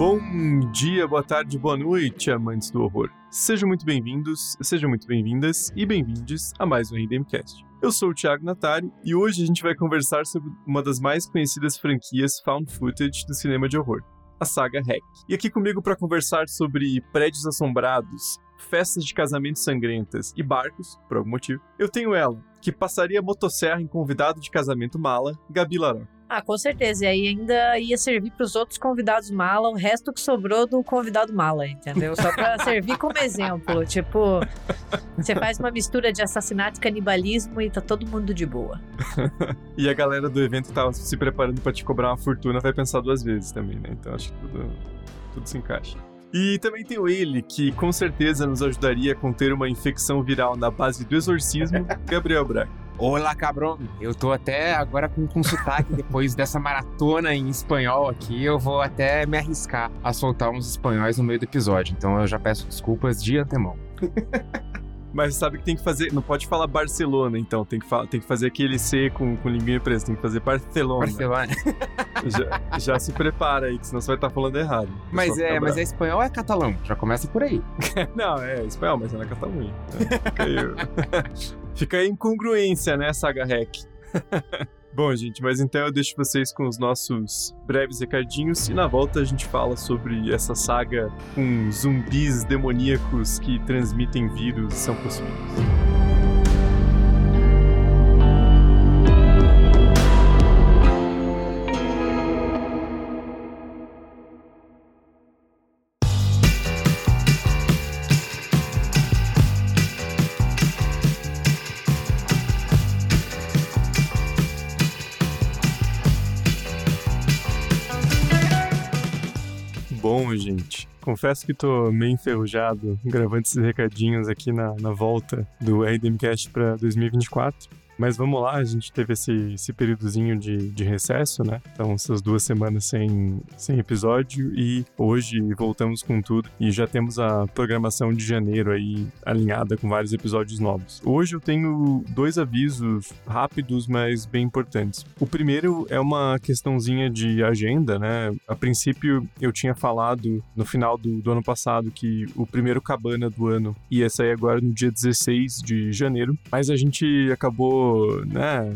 Bom dia, boa tarde, boa noite, amantes do horror. Sejam muito bem-vindos, sejam muito bem-vindas e bem-vindes a mais um RDMcast. Eu sou o Thiago Natari e hoje a gente vai conversar sobre uma das mais conhecidas franquias found footage do cinema de horror, a saga Hack. E aqui comigo para conversar sobre prédios assombrados, festas de casamento sangrentas e barcos, por algum motivo, eu tenho ela, que passaria motosserra em convidado de casamento mala, Gabi Larocque. Ah, com certeza. E aí ainda ia servir para os outros convidados mala, o resto que sobrou do convidado mala, entendeu? Só para servir como exemplo. Tipo, você faz uma mistura de assassinato e canibalismo e tá todo mundo de boa. e a galera do evento que tava se preparando para te cobrar uma fortuna vai pensar duas vezes também, né? Então acho que tudo, tudo se encaixa. E também tem o ele, que com certeza nos ajudaria a conter uma infecção viral na base do exorcismo, Gabriel Braga. Olá, cabrão. Eu tô até agora com, com sotaque, depois dessa maratona em espanhol aqui, eu vou até me arriscar a soltar uns espanhóis no meio do episódio. Então eu já peço desculpas de antemão. Mas sabe que tem que fazer. Não pode falar Barcelona, então. Tem que, tem que fazer aquele C com, com linguinha presa. Tem que fazer Barcelona. Barcelona. já, já, se prepara aí, que senão você vai estar tá falando errado. Mas é, mas é espanhol ou é catalão? Já começa por aí. não, é espanhol, mas é na Catalunha. É, fica a incongruência, né, Saga Hack? Bom, gente, mas então eu deixo vocês com os nossos breves recadinhos e na volta a gente fala sobre essa saga com zumbis demoníacos que transmitem vírus e são possuídos. Confesso que tô meio enferrujado gravando esses recadinhos aqui na, na volta do RDMcast para 2024. Mas vamos lá, a gente teve esse, esse períodozinho de, de recesso, né? Então, essas duas semanas sem, sem episódio e hoje voltamos com tudo e já temos a programação de janeiro aí alinhada com vários episódios novos. Hoje eu tenho dois avisos rápidos, mas bem importantes. O primeiro é uma questãozinha de agenda, né? A princípio eu tinha falado no final do, do ano passado que o primeiro cabana do ano ia sair agora no dia 16 de janeiro, mas a gente acabou né,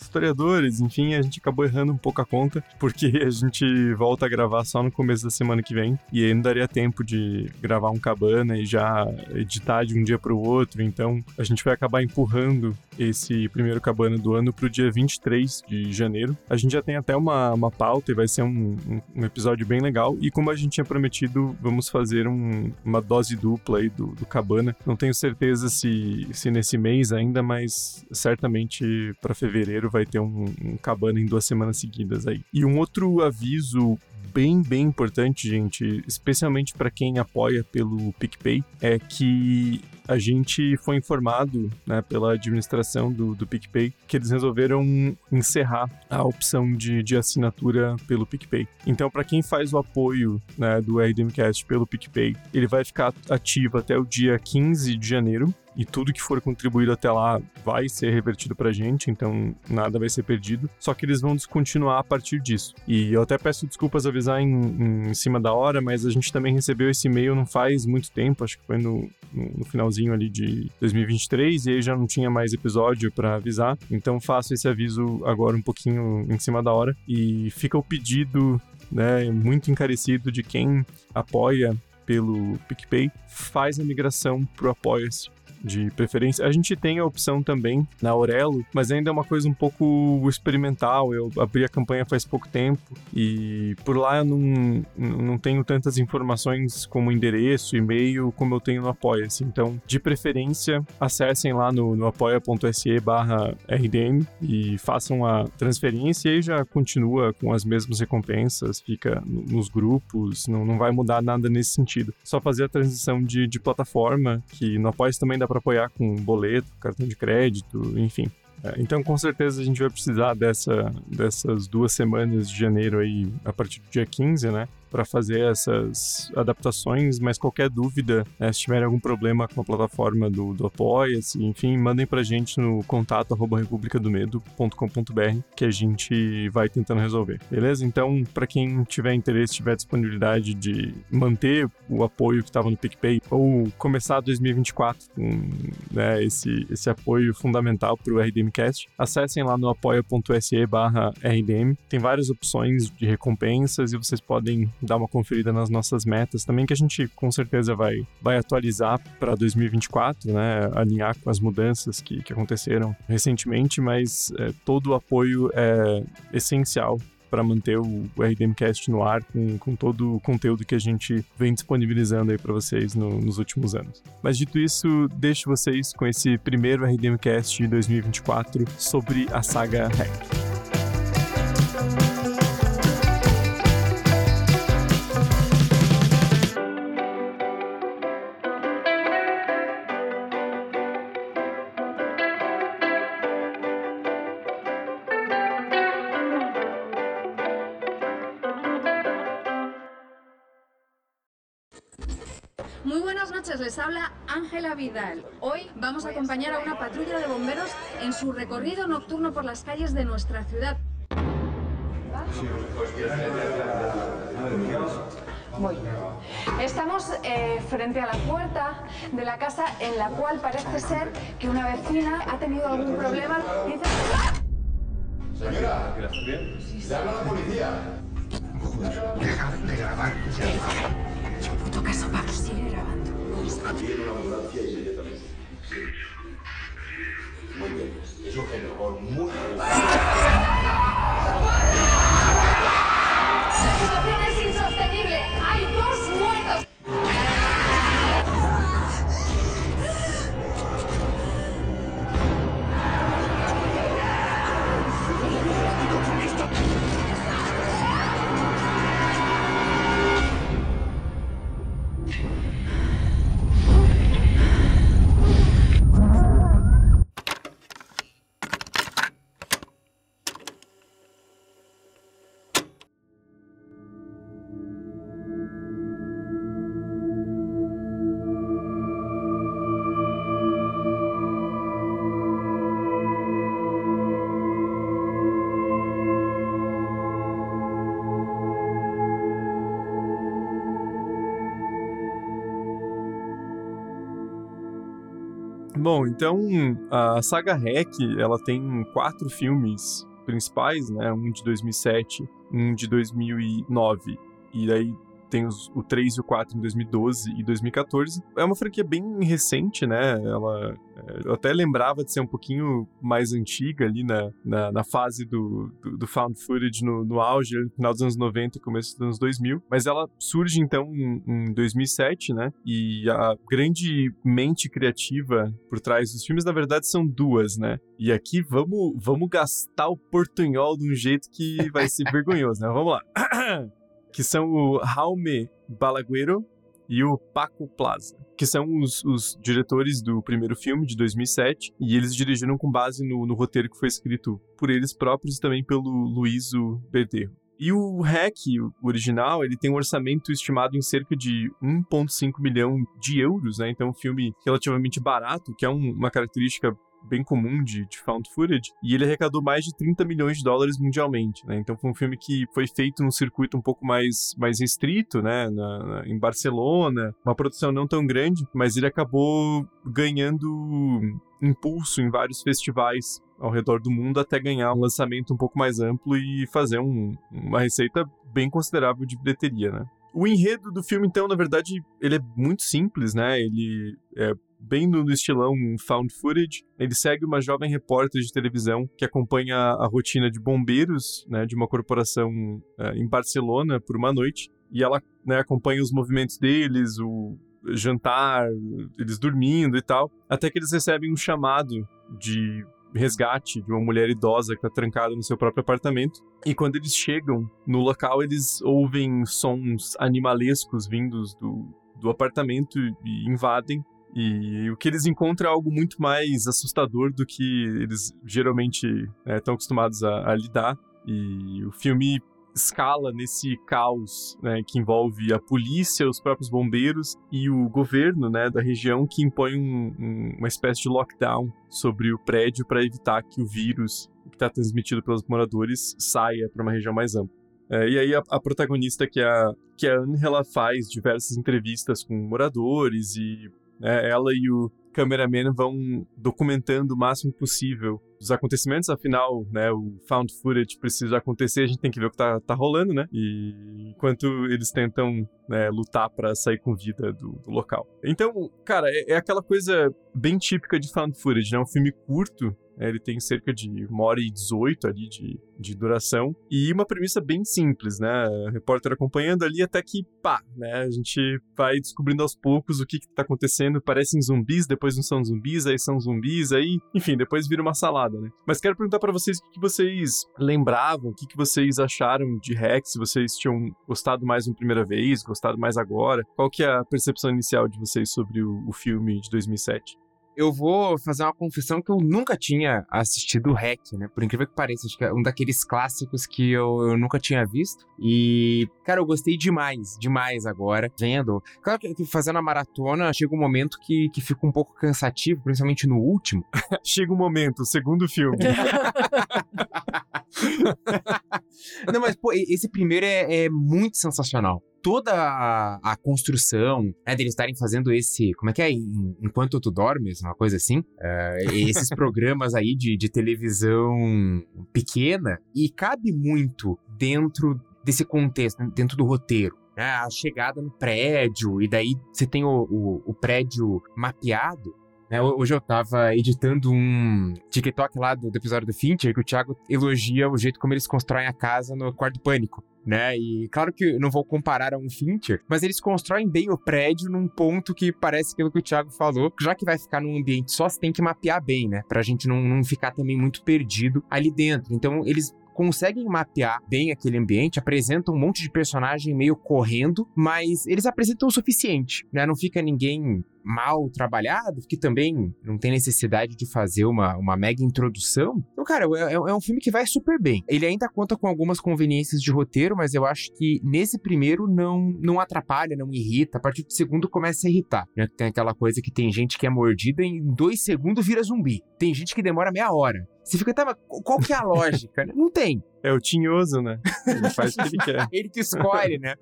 historiadores, enfim, a gente acabou errando um pouco a conta, porque a gente volta a gravar só no começo da semana que vem, e aí não daria tempo de gravar um cabana e já editar de um dia para o outro, então a gente vai acabar empurrando esse primeiro cabana do ano para o dia 23 de janeiro. A gente já tem até uma, uma pauta e vai ser um, um, um episódio bem legal, e como a gente tinha prometido, vamos fazer um, uma dose dupla aí do, do cabana. Não tenho certeza se, se nesse mês ainda, mas certamente para fevereiro vai ter um, um cabana em duas semanas seguidas aí. E um outro aviso bem, bem importante, gente, especialmente para quem apoia pelo PicPay, é que a gente foi informado né, pela administração do, do PicPay que eles resolveram encerrar a opção de, de assinatura pelo PicPay. Então, para quem faz o apoio né, do RDMcast pelo PicPay, ele vai ficar ativo até o dia 15 de janeiro e tudo que for contribuído até lá vai ser revertido pra gente, então nada vai ser perdido. Só que eles vão descontinuar a partir disso. E eu até peço desculpas avisar em, em cima da hora, mas a gente também recebeu esse e-mail não faz muito tempo, acho que foi no, no finalzinho ali de 2023, e aí já não tinha mais episódio para avisar. Então faço esse aviso agora um pouquinho em cima da hora. E fica o pedido né, muito encarecido de quem apoia pelo PicPay, faz a migração pro Apoia-se de preferência. A gente tem a opção também na Aurelo, mas ainda é uma coisa um pouco experimental. Eu abri a campanha faz pouco tempo e por lá eu não, não tenho tantas informações como endereço, e-mail, como eu tenho no Apoia-se. Então, de preferência, acessem lá no, no apoia.se barra RDM e façam a transferência e aí já continua com as mesmas recompensas, fica nos grupos, não, não vai mudar nada nesse sentido. Só fazer a transição de, de plataforma, que no Apoia-se também dá para apoiar com boleto, cartão de crédito, enfim. É, então, com certeza, a gente vai precisar dessa, dessas duas semanas de janeiro aí, a partir do dia 15, né? Para fazer essas adaptações, mas qualquer dúvida, né, se tiverem algum problema com a plataforma do, do Apoia-se, enfim, mandem pra gente no contato arroba republicadomedo.com.br que a gente vai tentando resolver, beleza? Então, para quem tiver interesse, tiver disponibilidade de manter o apoio que estava no PicPay ou começar 2024 com né, esse, esse apoio fundamental para o RDMcast, acessem lá no apoia.se barra RDM. Tem várias opções de recompensas e vocês podem dar uma conferida nas nossas metas também, que a gente com certeza vai, vai atualizar para 2024, né? Alinhar com as mudanças que, que aconteceram recentemente, mas é, todo o apoio é essencial para manter o RDMcast no ar com, com todo o conteúdo que a gente vem disponibilizando aí para vocês no, nos últimos anos. Mas dito isso, deixo vocês com esse primeiro RDMcast de 2024 sobre a saga Hack. Vidal. Hoy vamos a acompañar a una patrulla de bomberos en su recorrido nocturno por las calles de nuestra ciudad. Muy Estamos eh, frente a la puerta de la casa en la cual parece ser que una vecina ha tenido algún problema. Señora, ¿bien? Sí, a la policía. Deja de grabar. puto caso, Pablo, sigue grabando. En una ambulancia inmediatamente. Muy bien. Es un género muy... Bom, então a saga Hack, ela tem quatro filmes principais, né? Um de 2007, um de 2009 e aí tem os, o 3 e o 4 em 2012 e 2014. É uma franquia bem recente, né? Ela. Eu até lembrava de ser um pouquinho mais antiga ali na, na, na fase do, do, do, found footage no, no auge, no final dos anos 90 e começo dos anos 2000. Mas ela surge então em, em 2007, né? E a grande mente criativa por trás dos filmes, na verdade, são duas, né? E aqui vamos, vamos gastar o portunhol de um jeito que vai ser vergonhoso, né? Vamos lá. que são o Jaume Balaguero e o Paco Plaza, que são os, os, diretores do primeiro filme de 2007, e eles dirigiram com base no, no roteiro que foi escrito por eles próprios e também pelo Luizo Berderro. E o o original, ele tem um orçamento estimado em cerca de 1,5 milhão de euros, né? Então, um filme relativamente barato, que é um, uma característica bem comum de, de found footage, e ele arrecadou mais de 30 milhões de dólares mundialmente, né? Então foi um filme que foi feito num circuito um pouco mais, mais restrito, né? Na, na, em Barcelona, uma produção não tão grande, mas ele acabou ganhando impulso em vários festivais ao redor do mundo até ganhar um lançamento um pouco mais amplo e fazer um, uma receita bem considerável de bilheteria, né? O enredo do filme, então, na verdade, ele é muito simples, né? Ele é bem no, estilão found footage. Ele segue uma jovem repórter de televisão que acompanha a rotina de bombeiros, né, de uma corporação uh, em Barcelona por uma noite. E ela né, acompanha os movimentos deles, o jantar, eles dormindo e tal, até que eles recebem um chamado de resgate de uma mulher idosa que está trancada no seu próprio apartamento. E quando eles chegam no local, eles ouvem sons animalescos vindos do, do apartamento e invadem e o que eles encontram é algo muito mais assustador do que eles geralmente estão né, acostumados a, a lidar. E o filme escala nesse caos, né, que envolve a polícia, os próprios bombeiros e o governo, né, da região que impõe um, um, uma espécie de lockdown sobre o prédio para evitar que o vírus que está transmitido pelos moradores saia para uma região mais ampla. É, e aí a, a, protagonista, que é a, que é a Anne, ela faz diversas entrevistas com moradores e né, ela e o cameraman vão documentando o máximo possível os acontecimentos, afinal, né, o found footage precisa acontecer, a gente tem que ver o que tá, tá rolando, né? E enquanto eles tentam né, lutar para sair com vida do, do, local. Então, cara, é, é aquela coisa bem típica de found footage, né? Um filme curto, é, ele tem cerca de uma hora e 18 ali de, de duração. E uma premissa bem simples, né? O repórter acompanhando ali até que, pá, né? A gente vai descobrindo aos poucos o que, que tá acontecendo. Parecem zumbis, depois não são zumbis, aí são zumbis, aí, enfim, depois vira uma salada, né? Mas quero perguntar para vocês o que, vocês lembravam, o que, vocês acharam de Rex, se vocês tinham gostado mais uma primeira vez, gostado mais agora. Qual que é a percepção inicial de vocês sobre o, o filme de 2007? Eu vou fazer uma confissão que eu nunca tinha assistido Hack, né? Por incrível que pareça, acho que é um daqueles clássicos que eu, eu nunca tinha visto. E, cara, eu gostei demais, demais agora, vendo. Claro que fazendo a maratona, chega um momento que, que fica um pouco cansativo, principalmente no último. chega um momento, o segundo filme. Não, mas, pô, esse primeiro é, é muito sensacional. Toda a, a construção, né, deles estarem fazendo esse, como é que é, enquanto tu dormes, uma coisa assim, uh, esses programas aí de, de televisão pequena, e cabe muito dentro desse contexto, dentro do roteiro. Né, a chegada no prédio, e daí você tem o, o, o prédio mapeado, né, hoje eu tava editando um TikTok lá do, do, episódio do Fincher que o Thiago elogia o jeito como eles constroem a casa no Quarto Pânico né? E claro que não vou comparar a um Fincher, mas eles constroem bem o prédio num ponto que parece aquilo que o Thiago falou, já que vai ficar num ambiente só, você tem que mapear bem, né? Pra gente não, não ficar também muito perdido ali dentro. Então, eles conseguem mapear bem aquele ambiente, apresentam um monte de personagem meio correndo, mas eles apresentam o suficiente, né? Não fica ninguém mal trabalhado, que também não tem necessidade de fazer uma, uma mega introdução. Então, cara, é, é, um filme que vai super bem. Ele ainda conta com algumas conveniências de roteiro, mas eu acho que nesse primeiro não, não atrapalha, não irrita. A partir do segundo começa a irritar. Né? Tem aquela coisa que tem gente que é mordida e em dois segundos vira zumbi. Tem gente que demora meia hora. Você fica, tá, mas qual que é a lógica? Não tem. É o tinhoso, né? Ele faz o que ele quer. ele que escolhe, né?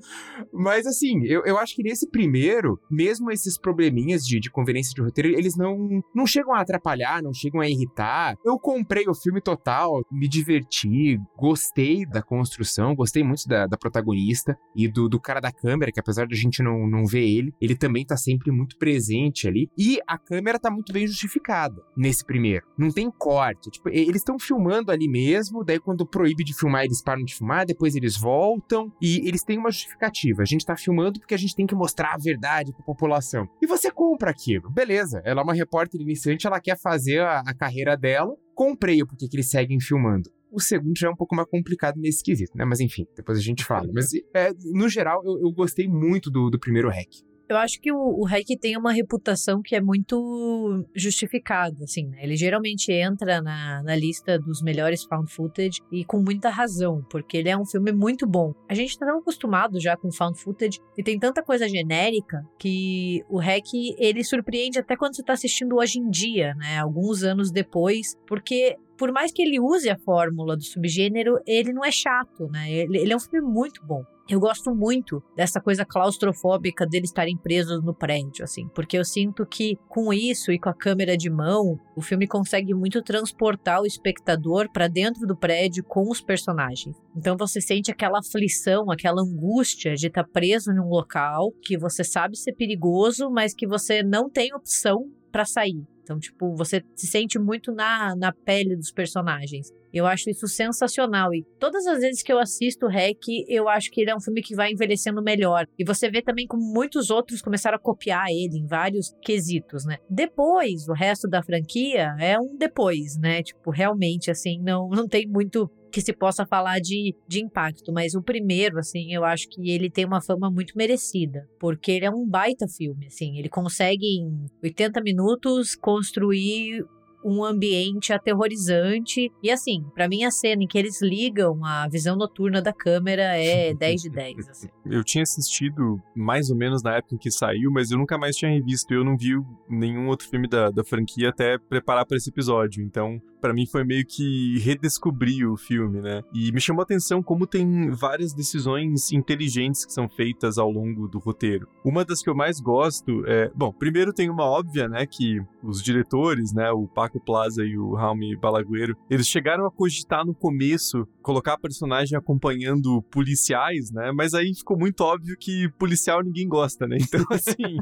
Mas assim, eu, eu acho que nesse primeiro, mesmo esses probleminhas de, de conveniência de roteiro, eles não, não chegam a atrapalhar, não chegam a irritar. Eu comprei o filme total, me diverti, gostei da construção, gostei muito da, da protagonista e do, do cara da câmera, que apesar de a gente não, não ver ele, ele também tá sempre muito presente ali. E a câmera tá muito bem justificada nesse primeiro. Não tem corte. Tipo, eles estão filmando ali mesmo, daí quando proíbe de filmar, eles param de filmar, depois eles voltam e eles têm uma justificativa. A gente tá filmando porque a gente tem que mostrar a verdade pra população. E você compra aquilo. Beleza, ela é uma repórter iniciante, ela quer fazer a, a carreira dela. Comprei porque que eles seguem filmando. O segundo já é um pouco mais complicado nesse quesito, né? Mas enfim, depois a gente fala. Mas, é, no geral, eu, eu gostei muito do, do primeiro hack. Eu acho que o, o tem uma reputação que é muito justificada, assim, né? Ele geralmente entra na, na lista dos melhores found footage e com muita razão, porque ele é um filme muito bom. A gente tá tão acostumado já com found footage e tem tanta coisa genérica que o Hack, ele surpreende até quando você tá assistindo hoje em dia, né? Alguns anos depois, porque por mais que ele use a fórmula do subgênero, ele não é chato, né? Ele, ele é um filme muito bom. Eu gosto muito dessa coisa claustrofóbica deles estarem presos no prédio, assim, porque eu sinto que com isso e com a câmera de mão, o filme consegue muito transportar o espectador para dentro do prédio com os personagens. Então você sente aquela aflição, aquela angústia de estar tá preso num local que você sabe ser perigoso, mas que você não tem opção para sair. Então, tipo, você se sente muito na, na pele dos personagens. Eu acho isso sensacional. E todas as vezes que eu assisto o Rec, eu acho que ele é um filme que vai envelhecendo melhor. E você vê também como muitos outros começaram a copiar ele em vários quesitos, né? Depois, o resto da franquia é um depois, né? Tipo, realmente, assim, não, não tem muito que se possa falar de, de impacto, mas o primeiro, assim, eu acho que ele tem uma fama muito merecida, porque ele é um baita filme, assim, ele consegue em 80 minutos construir um ambiente aterrorizante. E assim, para mim a cena em que eles ligam a visão noturna da câmera é 10 de 10. Assim. Eu tinha assistido mais ou menos na época em que saiu, mas eu nunca mais tinha revisto. Eu não vi nenhum outro filme da, da franquia até preparar para esse episódio. Então, para mim foi meio que redescobrir o filme, né? E me chamou a atenção como tem várias decisões inteligentes que são feitas ao longo do roteiro. Uma das que eu mais gosto é, bom, primeiro tem uma óbvia, né, que os diretores, né, o Paco Plaza e o Raul Balagueiro, eles chegaram a cogitar no começo colocar a personagem acompanhando policiais, né? Mas aí ficou muito óbvio que policial ninguém gosta, né? Então assim,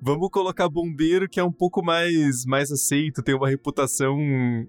vamos colocar bombeiro que é um pouco mais mais aceito, tem uma reputação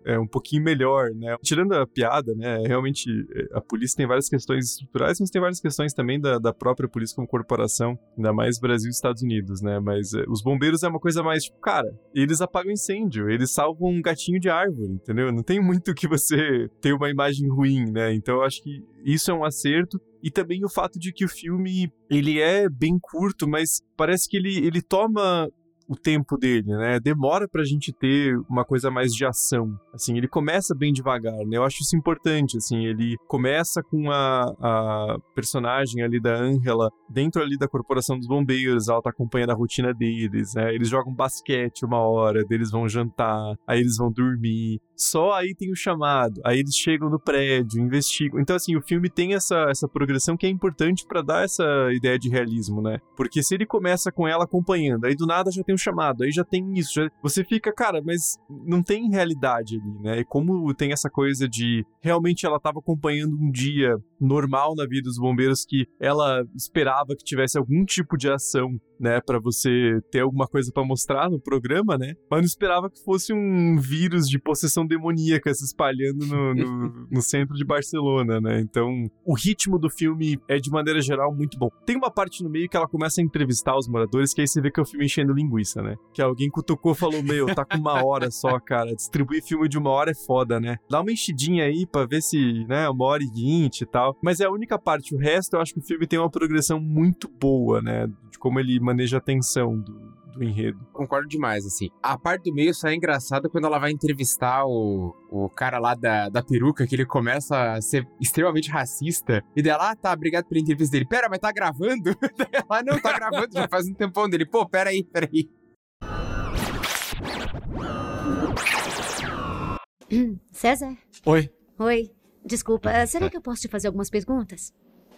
é, um pouquinho melhor, né? Tirando a piada, né? Realmente, é, a polícia tem várias questões estruturais, mas tem várias questões também da, da própria polícia como corporação, ainda mais Brasil e Estados Unidos, né? Mas é, os bombeiros é uma coisa mais, tipo, cara, eles apagam incêndio, eles salvam um gatinho de árvore, entendeu? Não tem muito que você ter uma imagem ruim, né? Então eu acho que isso é um acerto. E também o fato de que o filme, ele é bem curto, mas parece que ele, ele toma o tempo dele, né? Demora pra gente ter uma coisa mais de ação. Assim, ele começa bem devagar, né? Eu acho isso importante, assim, ele começa com a, a personagem ali da Angela dentro ali da corporação dos bombeiros, ela tá acompanhando a rotina deles, né? Eles jogam basquete uma hora, eles vão jantar, aí eles vão dormir. Só aí tem o chamado, aí eles chegam no prédio, investigam. Então, assim, o filme tem essa, essa progressão que é importante para dar essa ideia de realismo, né? Porque se ele começa com ela acompanhando, aí do nada já tem um chamado, aí já tem isso, já... você fica, cara, mas não tem realidade ali, né? E como tem essa coisa de realmente ela tava acompanhando um dia normal na vida dos bombeiros que ela esperava que tivesse algum tipo de ação né, para você ter alguma coisa para mostrar no programa, né? Mas não esperava que fosse um vírus de possessão demoníaca se espalhando no, no, no, centro de Barcelona, né? Então, o ritmo do filme é de maneira geral muito bom. Tem uma parte no meio que ela começa a entrevistar os moradores, que aí você vê que é o filme enchendo linguiça, né? Que alguém cutucou e falou: Meu, tá com uma hora só, cara. Distribuir filme de uma hora é foda, né? Dá uma enchidinha aí pra ver se, né, uma hora e vinte e tal. Mas é a única parte. O resto, eu acho que o filme tem uma progressão muito boa, né? De como ele maneja a tensão do, do enredo. Concordo demais, assim. A parte do meio só é engraçada quando ela vai entrevistar o, o cara lá da, da peruca, que ele começa a ser extremamente racista. E dela, ah, tá, obrigado pela entrevista dele. Pera, mas tá gravando? ela, não, tá gravando, já faz um tempão dele. Pô, pera aí, pera aí. César? Oi. Oi. Desculpa, será que eu posso te fazer algumas perguntas?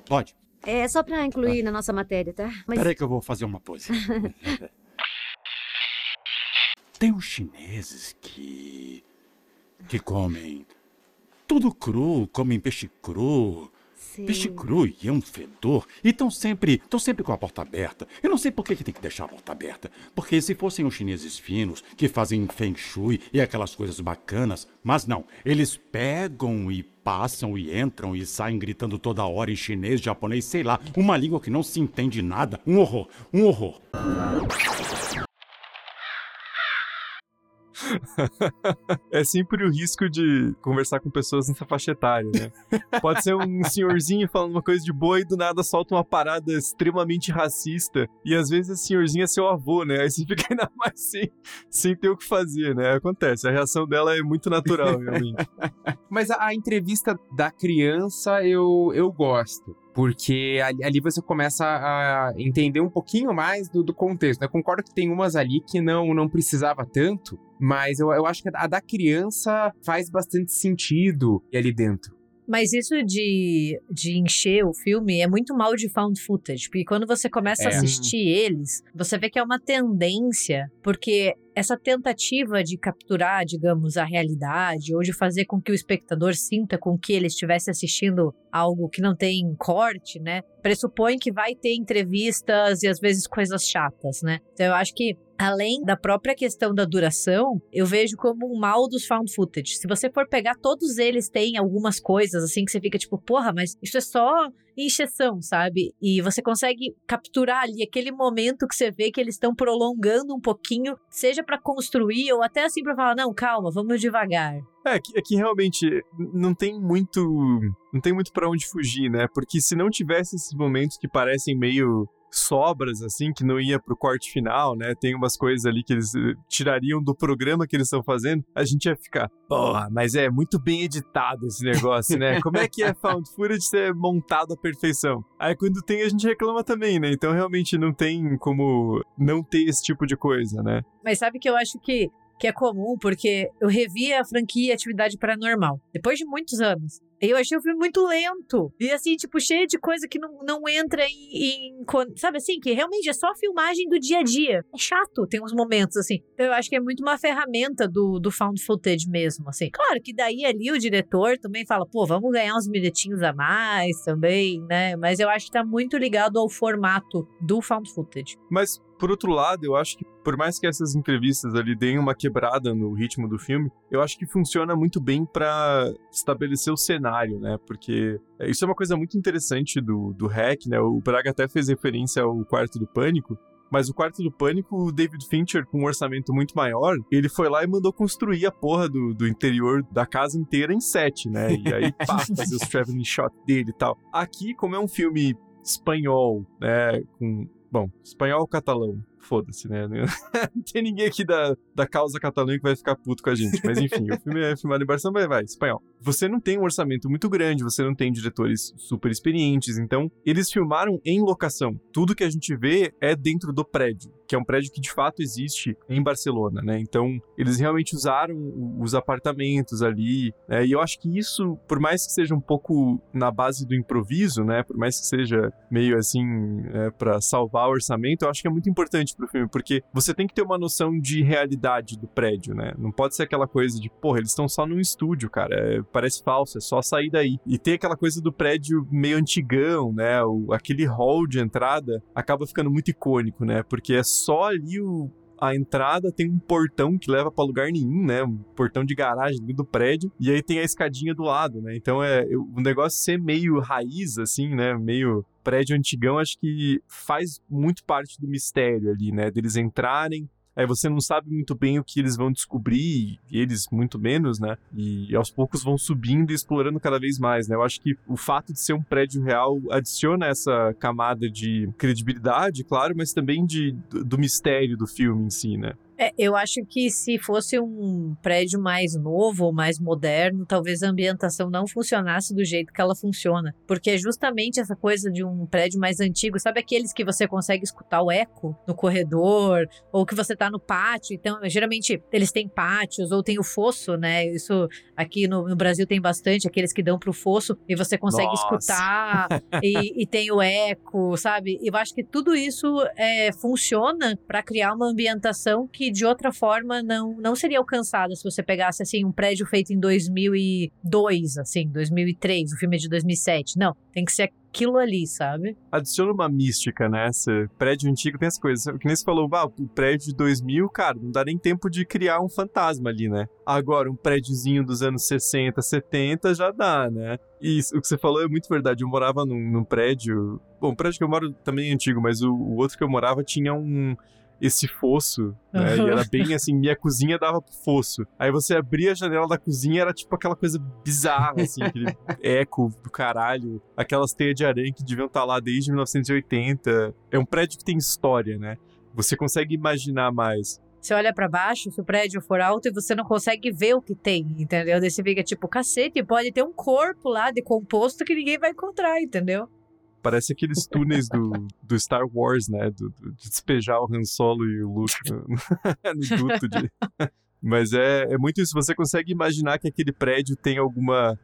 Pode. É só pra incluir na nossa matéria, tá? Mas... Peraí que eu vou fazer uma pose. Tem uns chineses que... que comem tudo cru, comem peixe cru. Sim. Peixe cru e é um fedor. E estão sempre, estão sempre com a porta aberta. Eu não sei por que, que tem que deixar a porta aberta. Porque se fossem os chineses finos, que fazem feng shui e aquelas coisas bacanas, mas não, eles pegam e passam e entram e saem gritando toda hora em chinês, japonês, sei lá, uma língua que não se entende nada. Um horror, um horror. É sempre o risco de conversar com pessoas nessa faixa etária, né? Pode ser um senhorzinho falando uma coisa de boa e do nada solta uma parada extremamente racista. E às vezes esse senhorzinho é seu avô, né? Aí você fica ainda mais sem, sem ter o que fazer, né? Acontece. A reação dela é muito natural, realmente. Mas a, a entrevista da criança eu, eu gosto porque ali, você começa a entender um pouquinho mais do, do contexto. Né? Concordo que tem umas ali que não, não precisava tanto, mas eu, eu acho que a da criança faz bastante sentido ali dentro. Mas isso de, de encher o filme é muito mal de found footage, porque quando você começa é. a assistir eles, você vê que é uma tendência, porque essa tentativa de capturar, digamos, a realidade ou de fazer com que o espectador sinta com que ele estivesse assistindo algo que não tem corte, né? Pressupõe que vai ter entrevistas e às vezes coisas chatas, né? Então eu acho que além da própria questão da duração, eu vejo como um mal dos found footage. Se você for pegar, todos eles têm algumas coisas assim que você fica tipo, porra, mas isso é só encheção, sabe? E você consegue capturar ali aquele momento que você vê que eles estão prolongando um pouquinho, seja para construir ou até assim para falar, não, calma, vamos devagar. É que, é que realmente não tem muito. Não tem muito para onde fugir, né? Porque se não tivesse esses momentos que parecem meio sobras, assim, que não ia pro corte final, né? Tem umas coisas ali que eles eh, tirariam do programa que eles estão fazendo, a gente ia ficar, porra, mas é muito bem editado esse negócio, né? Como é que é found footage ser montado à perfeição? Aí quando tem, a gente reclama também, né? Então realmente não tem como não ter esse tipo de coisa, né? Mas sabe que eu acho que que é comum, porque eu revi a franquia Atividade Paranormal, depois de muitos anos. Eu achei o filme muito lento. E assim, tipo, cheio de coisa que não, não entra em, em, Sabe assim? Que realmente é só filmagem do dia a dia. É chato, tem uns momentos assim. Então, eu acho que é muito uma ferramenta do, do found footage mesmo, assim. Claro que daí ali o diretor também fala, pô, vamos ganhar uns minutinhos a mais também, né? Mas eu acho que tá muito ligado ao formato do found footage. Mas por outro lado, eu acho que por mais que essas entrevistas ali deem uma quebrada no ritmo do filme, eu acho que funciona muito bem para estabelecer o cenário, né? Porque é, isso é uma coisa muito interessante do, do hack, né? O Braga até fez referência ao Quarto do Pânico, mas o Quarto do Pânico, o David Fincher, com um orçamento muito maior, ele foi lá e mandou construir a porra do, do interior da casa inteira em sete, né? E aí, pá, fazer os traveling shot dele e tal. Aqui, como é um filme espanhol, né? Com Bom, espanhol catalão? Foda-se, né? Não tem ninguém aqui da, da causa catalã que vai ficar puto com a gente. Mas enfim, o filme é filmado em Barcelona, vai, vai, espanhol. Você não tem um orçamento muito grande, você não tem diretores super experientes, então eles filmaram em locação. Tudo que a gente vê é dentro do prédio que é um prédio que de fato existe em Barcelona, né? Então, eles realmente usaram os apartamentos ali, né? E eu acho que isso, por mais que seja um pouco na base do improviso, né? Por mais que seja meio assim, é, para salvar o orçamento, eu acho que é muito importante pro filme, porque você tem que ter uma noção de realidade do prédio, né? Não pode ser aquela coisa de, porra, eles estão só num estúdio, cara, é, parece falso, é só sair daí. E ter aquela coisa do prédio meio antigão, né? O, aquele hall de entrada acaba ficando muito icônico, né? Porque é só ali o, a entrada tem um portão que leva para lugar nenhum, né? Um portão de garagem do prédio. E aí tem a escadinha do lado, né? Então é o negócio ser meio raiz, assim, né? Meio prédio antigão, acho que faz muito parte do mistério ali, né? Deles entrarem, Aí você não sabe muito bem o que eles vão descobrir, e eles muito menos, né? E aos poucos vão subindo e explorando cada vez mais, né? Eu acho que o fato de ser um prédio real adiciona essa camada de credibilidade, claro, mas também de, do mistério do filme em si, né? É, eu acho que se fosse um prédio mais novo ou mais moderno, talvez a ambientação não funcionasse do jeito que ela funciona. Porque é justamente essa coisa de um prédio mais antigo, sabe aqueles que você consegue escutar o eco no corredor, ou que você tá no pátio. Então, geralmente eles têm pátios, ou tem o fosso, né? Isso aqui no, no Brasil tem bastante, aqueles que dão pro fosso e você consegue Nossa. escutar, e, e, tem o eco, sabe? Eu acho que tudo isso é, funciona para criar uma ambientação que que de outra forma não, não seria alcançada se você pegasse assim um prédio feito em 2002, assim, 2003, o filme é de 2007. Não, tem que ser aquilo ali, sabe? Adiciona uma mística, né? Prédio antigo tem as coisas. Que nem você falou, ah, o prédio de 2000, cara, não dá nem tempo de criar um fantasma ali, né? Agora, um prédiozinho dos anos 60, 70 já dá, né? E o que você falou é muito verdade. Eu morava num, num prédio. Bom, o prédio que eu moro também é antigo, mas o, o outro que eu morava tinha um esse fosso, né? E era bem assim, minha cozinha dava pro fosso. Aí você abria a janela da cozinha, era tipo aquela coisa bizarra, assim, aquele eco do caralho. Aquelas teias de aranha que deviam estar tá lá desde 1980. É um prédio que tem história, né? Você consegue imaginar mais. Você olha para baixo, se o prédio for alto, e você não consegue ver o que tem, entendeu? Daí você fica tipo, cacete, pode ter um corpo lá decomposto que ninguém vai encontrar, entendeu? Parece aqueles túneis do, do Star Wars, né? Do, do, de despejar o Han Solo e o Luke no, no duto de... Mas é, é muito isso. Você consegue imaginar que aquele prédio tem alguma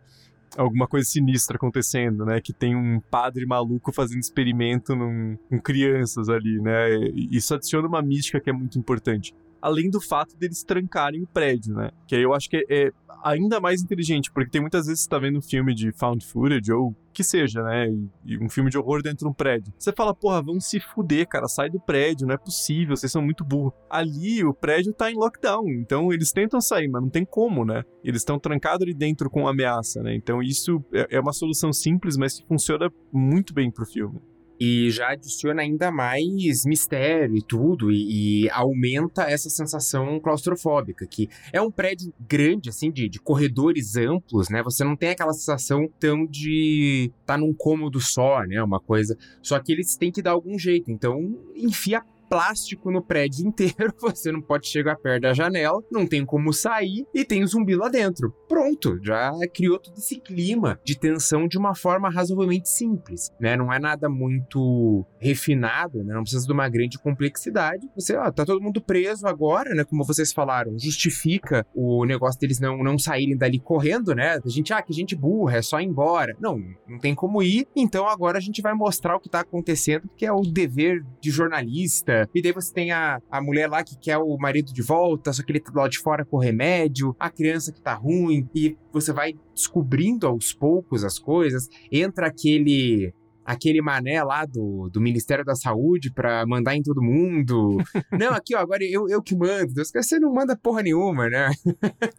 alguma coisa sinistra acontecendo, né? Que tem um padre maluco fazendo experimento num, com crianças ali, né? Isso adiciona uma mística que é muito importante além do fato deles trancarem o prédio, né? Que aí eu acho que é, ainda mais inteligente, porque tem muitas vezes você tá vendo um filme de found footage ou que seja, né? E um filme de horror dentro de um prédio. Você fala, porra, vão se fuder, cara, sai do prédio, não é possível, vocês são muito burros. Ali o prédio tá em lockdown, então eles tentam sair, mas não tem como, né? Eles estão trancados ali dentro com ameaça, né? Então isso é, é uma solução simples, mas que funciona muito bem pro filme. E já adiciona ainda mais mistério e tudo, e, e aumenta essa sensação claustrofóbica, que é um prédio grande, assim, de, de corredores amplos, né? Você não tem aquela sensação tão de estar tá num cômodo só, né? Uma coisa. Só que eles têm que dar algum jeito. Então, enfia plástico no prédio inteiro, você não pode chegar perto da janela, não tem como sair e tem um zumbi lá dentro. Pronto, já criou todo esse clima de tensão de uma forma razoavelmente simples, né? Não é nada muito refinado, né? Não precisa de uma grande complexidade. Você, ó, tá todo mundo preso agora, né? Como vocês falaram, justifica o negócio deles não, não saírem dali correndo, né? A gente, ah, que gente burra, é só ir embora. Não, não tem como ir, então agora a gente vai mostrar o que tá acontecendo, que é o dever de jornalista, e daí você tem a, a mulher lá que quer o marido de volta, só que ele tá lá de fora com remédio, a criança que tá ruim, e você vai descobrindo aos poucos as coisas. Entra aquele aquele mané lá do, do Ministério da Saúde pra mandar em todo mundo. não, aqui, ó, agora eu, eu que mando. Deus, você não manda porra nenhuma, né?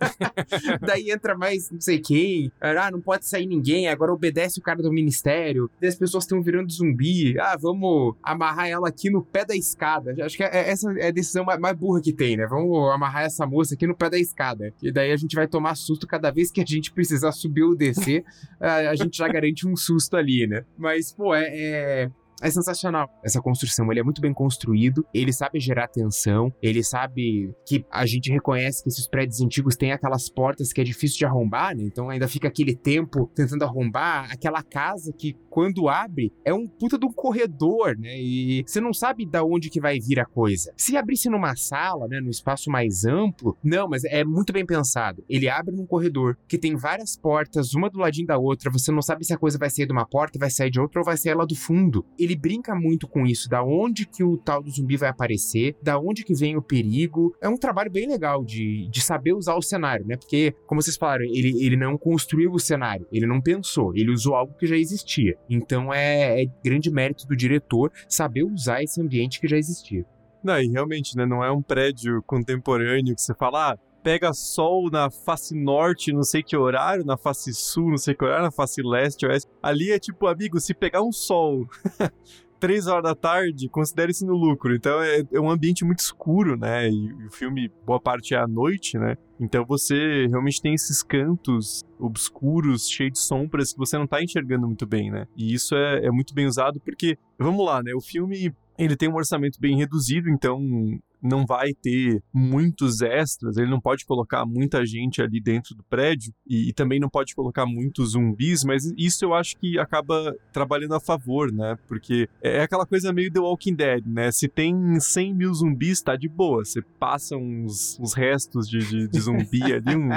Daí entra mais não sei quem. Ah, não pode sair ninguém, agora obedece o cara do Ministério. Daí as pessoas estão virando zumbi. Ah, vamos amarrar ela aqui no pé da escada. Acho que é, essa é a decisão mais, mais burra que tem, né? Vamos amarrar essa moça aqui no pé da escada. E daí a gente vai tomar susto cada vez que a gente precisar subir ou descer. a, a gente já garante um susto ali, né? Mas pô, é, é, é sensacional essa construção. Ele é muito bem construído, ele sabe gerar tensão, ele sabe que a gente reconhece que esses prédios antigos têm aquelas portas que é difícil de arrombar, né? Então ainda fica aquele tempo tentando arrombar. Aquela casa que, quando abre, é um puta de um corredor, né? E você não sabe da onde que vai vir a coisa. Se abrisse numa sala, né? Num espaço mais amplo, não, mas é muito bem pensado. Ele abre num corredor que tem várias portas, uma do ladinho da outra. Você não sabe se a coisa vai sair de uma porta, vai sair de outra ou vai sair lá do fundo. Ele ele brinca muito com isso, da onde que o tal do zumbi vai aparecer, da onde que vem o perigo. É um trabalho bem legal de, de saber usar o cenário, né? Porque, como vocês falaram, ele, ele não construiu o cenário, ele não pensou, ele usou algo que já existia. Então é, é grande mérito do diretor saber usar esse ambiente que já existia. Não, e realmente, né? Não é um prédio contemporâneo que você fala, ah, pega sol na face norte, não sei que horário, na face sul, não sei que horário, na face leste, oeste. Ali é tipo, amigo, se pegar um sol três horas da tarde, considere isso no lucro. Então é, é, um ambiente muito escuro, né? E, e, o filme, boa parte é à noite, né? Então você realmente tem esses cantos obscuros, cheios de sombras que você não tá enxergando muito bem, né? E isso é, é muito bem usado porque, vamos lá, né? O filme ele tem um orçamento bem reduzido, então não vai ter muitos extras, ele não pode colocar muita gente ali dentro do prédio e, e, também não pode colocar muitos zumbis, mas isso eu acho que acaba trabalhando a favor, né? Porque é aquela coisa meio The Walking Dead, né? Se tem 100 mil zumbis, tá de boa. Você passa uns, uns restos de, de, de zumbi ali, um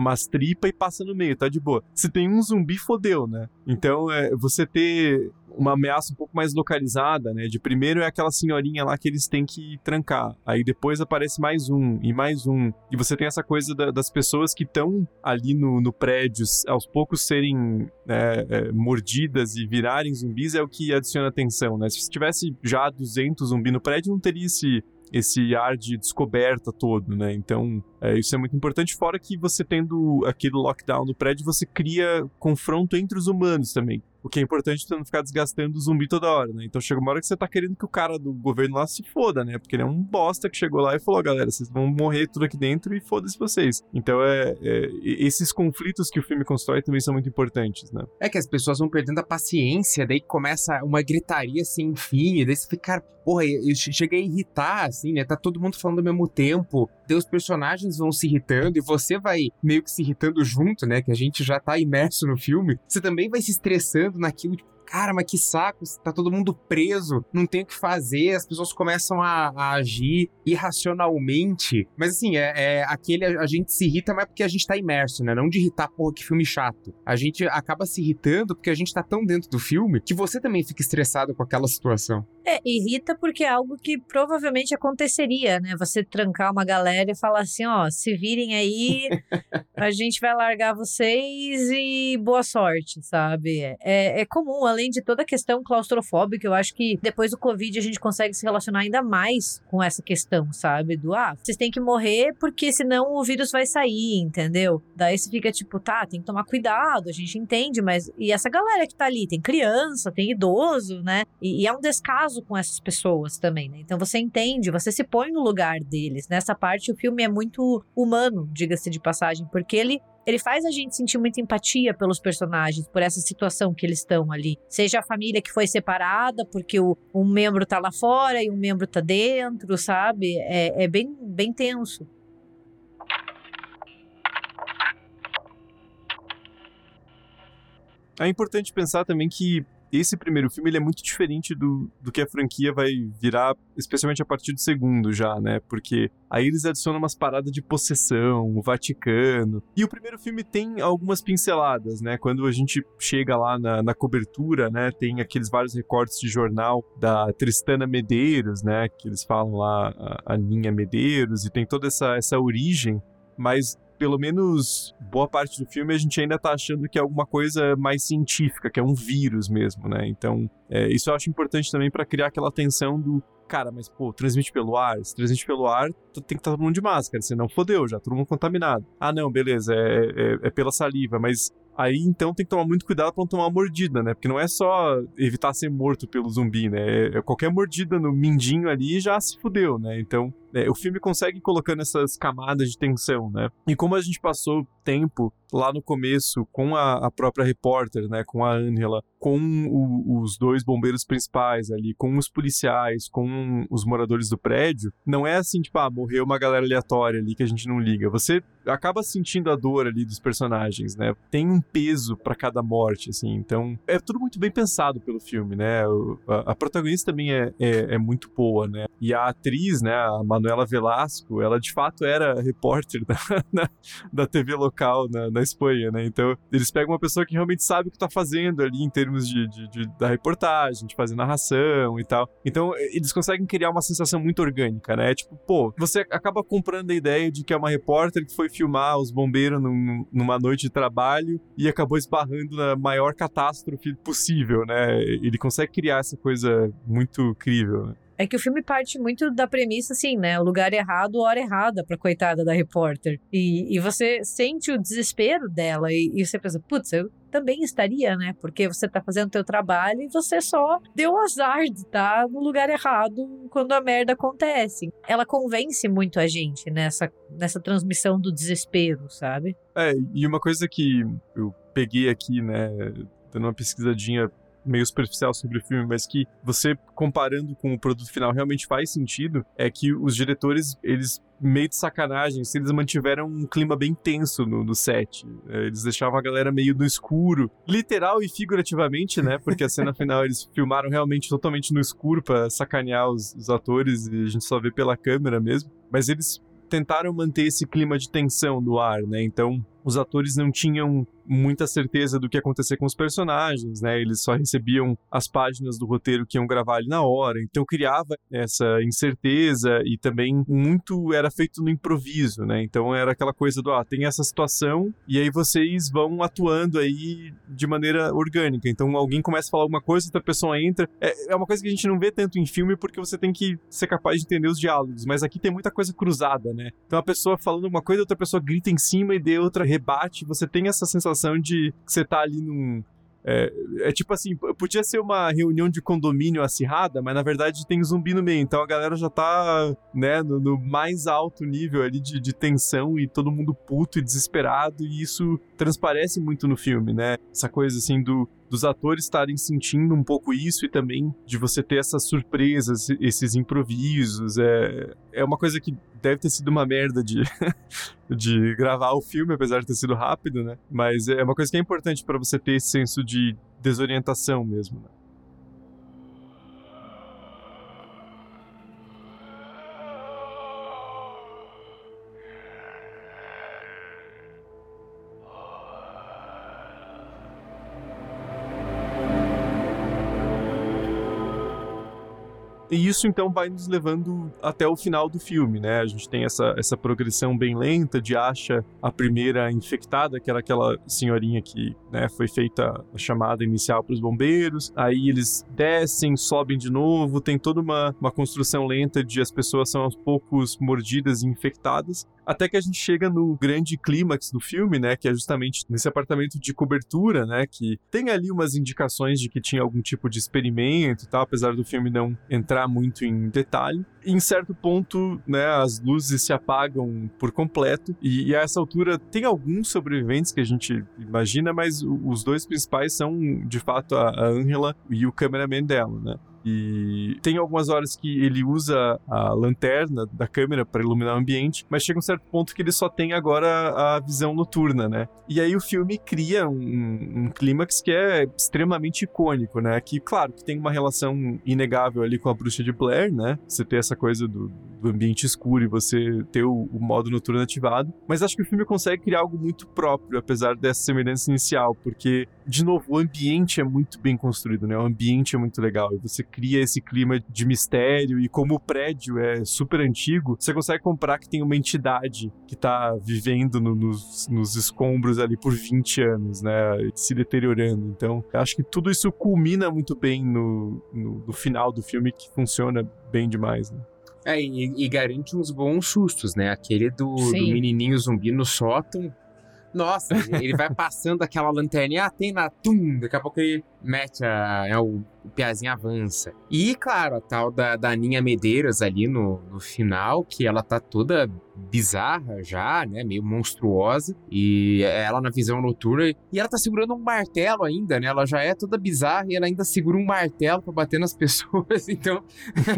umas tripas e passa no meio, tá de boa. Se tem um zumbi, fodeu, né? Então, é, você ter uma ameaça um pouco mais localizada, né? De primeiro é aquela senhorinha lá que eles têm que trancar. Aí depois aparece mais um e mais um. E você tem essa coisa da, das pessoas que estão ali no, no prédio, aos poucos serem é, é, mordidas e virarem zumbis, é o que adiciona tensão, né? Se tivesse já 200 zumbis no prédio, não teria esse esse ar de descoberta todo, né? Então, é, isso é muito importante. Fora que você tendo aquele lockdown no prédio, você cria confronto entre os humanos também. O que é importante pra não ficar desgastando o zumbi toda hora, né? Então chega uma hora que você tá querendo que o cara do governo lá se foda, né? Porque ele é um bosta que chegou lá e falou: galera, vocês vão morrer tudo aqui dentro e foda-se vocês. Então é, é, Esses conflitos que o filme constrói também são muito importantes, né? É que as pessoas vão perdendo a paciência, daí começa uma gritaria sem fim, e daí você fica, porra, eu cheguei a irritar, assim, né? Tá todo mundo falando ao mesmo tempo, os personagens vão se irritando e você vai meio que se irritando junto, né? Que a gente já tá imerso no filme. Você também vai se estressando naquilo, tipo, cara, mas que saco, tá todo mundo preso, não tem o que fazer, as pessoas começam a, a agir irracionalmente. Mas assim, é, é, aquele a, a, gente se irrita, mas é porque a gente tá imerso, né? Não de irritar, porra, que filme chato. A gente acaba se irritando porque a gente tá tão dentro do filme que você também fica estressado com aquela situação. É, irrita porque é algo que provavelmente aconteceria, né? Você trancar uma galera e falar assim, ó, se virem aí, a gente vai largar vocês e boa sorte, sabe? É, é comum, além de toda a questão claustrofóbica, eu acho que depois do Covid a gente consegue se relacionar ainda mais com essa questão, sabe? Do, ah, vocês têm que morrer porque senão o vírus vai sair, entendeu? Daí você fica tipo, tá, tem que tomar cuidado, a gente entende, mas e essa galera que tá ali? Tem criança, tem idoso, né? E, e é um descaso com essas pessoas também, né? Então você entende, você se põe no lugar deles. Nessa parte o filme é muito humano, diga-se de passagem, porque ele ele faz a gente sentir muita empatia pelos personagens, por essa situação que eles estão ali. Seja a família que foi separada, porque o, um membro tá lá fora e um membro tá dentro, sabe? É, é bem, bem tenso. É importante pensar também que esse primeiro filme ele é muito diferente do, do que a franquia vai virar, especialmente a partir do segundo já, né? Porque aí eles adicionam umas paradas de possessão, o Vaticano. E o primeiro filme tem algumas pinceladas, né? Quando a gente chega lá na, na cobertura, né? Tem aqueles vários recortes de jornal da Tristana Medeiros, né? Que eles falam lá a, a linha Medeiros e tem toda essa, essa origem. Mas pelo menos boa parte do filme a gente ainda tá achando que é alguma coisa mais científica, que é um vírus mesmo, né? Então, é, isso eu acho importante também para criar aquela tensão do cara, mas pô, transmite pelo ar, se transmite pelo ar, tem que estar todo mundo de máscara, senão fodeu já, todo mundo contaminado. Ah, não, beleza, é, é, é pela saliva, mas Aí então tem que tomar muito cuidado para não tomar uma mordida, né? Porque não é só evitar ser morto pelo zumbi, né? É, é qualquer mordida no mindinho ali já se fudeu, né? Então é, o filme consegue colocando essas camadas de tensão, né? E como a gente passou tempo lá no começo com a, a própria repórter, né? Com a Angela, com o, os dois bombeiros principais ali, com os policiais, com os moradores do prédio, não é assim, tipo, ah, morreu uma galera aleatória ali que a gente não liga. Você acaba sentindo a dor ali dos personagens, né? Tem um peso para cada morte, assim. Então, é tudo muito bem pensado pelo filme, né? O, a, a, protagonista também é, é, é, muito boa, né? E a atriz, né, a Manuela Velasco, ela de fato era repórter da, na, da TV local na, na, Espanha, né? Então, eles pegam uma pessoa que realmente sabe o que tá fazendo ali em termos de, de, de da reportagem, de fazer narração e tal. Então, eles conseguem criar uma sensação muito orgânica, né? É tipo, pô, você acaba comprando a ideia de que é uma repórter que foi filmar os bombeiros num, numa noite de trabalho e acabou esbarrando na maior catástrofe possível, né? Ele consegue criar essa coisa muito crível. Né? É que o filme parte muito da premissa, assim, né? O lugar errado, hora errada pra coitada da repórter. E, e você sente o desespero dela e, e você pensa, putz, eu também estaria, né? Porque você tá fazendo teu trabalho e você só deu azar de estar no lugar errado quando a merda acontece. Ela convence muito a gente nessa, nessa transmissão do desespero, sabe? É, e uma coisa que eu peguei aqui, né, dando uma pesquisadinha meio superficial sobre o filme, mas que você comparando com o produto final realmente faz sentido, é que os diretores, eles meio de sacanagem, se eles mantiveram um clima bem tenso no, no, set. É, eles deixavam a galera meio no escuro, literal e figurativamente, né? Porque a cena final eles filmaram realmente totalmente no escuro para sacanear os, os atores e a gente só vê pela câmera mesmo. Mas eles tentaram manter esse clima de tensão no ar, né? Então, os atores não tinham muita certeza do que ia acontecer com os personagens, né? Eles só recebiam as páginas do roteiro que iam gravar ali na hora, então criava essa incerteza e também muito era feito no improviso, né? Então era aquela coisa do ah, tem essa situação e aí vocês vão atuando aí de maneira orgânica. Então alguém começa a falar alguma coisa, outra pessoa entra. É, é uma coisa que a gente não vê tanto em filme porque você tem que ser capaz de entender os diálogos, mas aqui tem muita coisa cruzada, né? Então a pessoa falando uma coisa, outra pessoa grita em cima e de outra rebate, você tem essa sensação de que você tá ali num. É, é, tipo assim, podia ser uma reunião de condomínio acirrada, mas na verdade tem zumbi no meio, então a galera já tá, né, no, no mais alto nível ali de, de, tensão e todo mundo puto e desesperado, e isso transparece muito no filme, né? Essa coisa assim do, dos atores estarem sentindo um pouco isso e também de você ter essas surpresas, esses improvisos. É, é uma coisa que deve ter sido uma merda de, de gravar o filme, apesar de ter sido rápido, né? Mas é uma coisa que é importante para você ter esse senso de desorientação mesmo, né? E isso então vai nos levando até o final do filme, né? A gente tem essa, essa progressão bem lenta de acha a primeira infectada, que era aquela senhorinha que né, foi feita a chamada inicial para os bombeiros. Aí eles descem, sobem de novo, tem toda uma, uma construção lenta de as pessoas são aos poucos mordidas e infectadas. Até que a gente chega no grande clímax do filme, né? Que é justamente nesse apartamento de cobertura, né? Que tem ali umas indicações de que tinha algum tipo de experimento e tal, apesar do filme não entrar muito em detalhe. Em certo ponto, né? As luzes se apagam por completo. E, e a essa altura tem alguns sobreviventes que a gente imagina, mas os dois principais são, de fato, a Angela e o cameraman dela, né? E tem algumas horas que ele usa a lanterna da câmera para iluminar o ambiente, mas chega um certo ponto que ele só tem agora a visão noturna, né? E aí o filme cria um, um clímax que é extremamente icônico, né? Que, claro, que tem uma relação inegável ali com a bruxa de Blair, né? Você ter essa coisa do, do ambiente escuro e você ter o, o, modo noturno ativado. Mas acho que o filme consegue criar algo muito próprio, apesar dessa semelhança inicial, porque, de novo, o ambiente é muito bem construído, né? O ambiente é muito legal e você cria esse clima de mistério e como o prédio é super antigo, você consegue comprar que tem uma entidade que tá vivendo no, nos, nos escombros ali por 20 anos, né? Se deteriorando. Então, acho que tudo isso culmina muito bem no, no, no final do filme, que funciona bem demais, né? É, e, e, garante uns bons sustos, né? Aquele do, do menininho zumbi no sótão. Nossa, ele vai passando aquela lanterninha, ah, tem na tum, daqui a pouco ele mete a, é, o, Piazinho avança. E, claro, a tal da, da Aninha Medeiros ali no, no final, que ela tá toda bizarra já, né? Meio monstruosa. E ela na visão noturna. E ela tá segurando um martelo ainda, né? Ela já é toda bizarra e ela ainda segura um martelo para bater nas pessoas. Então,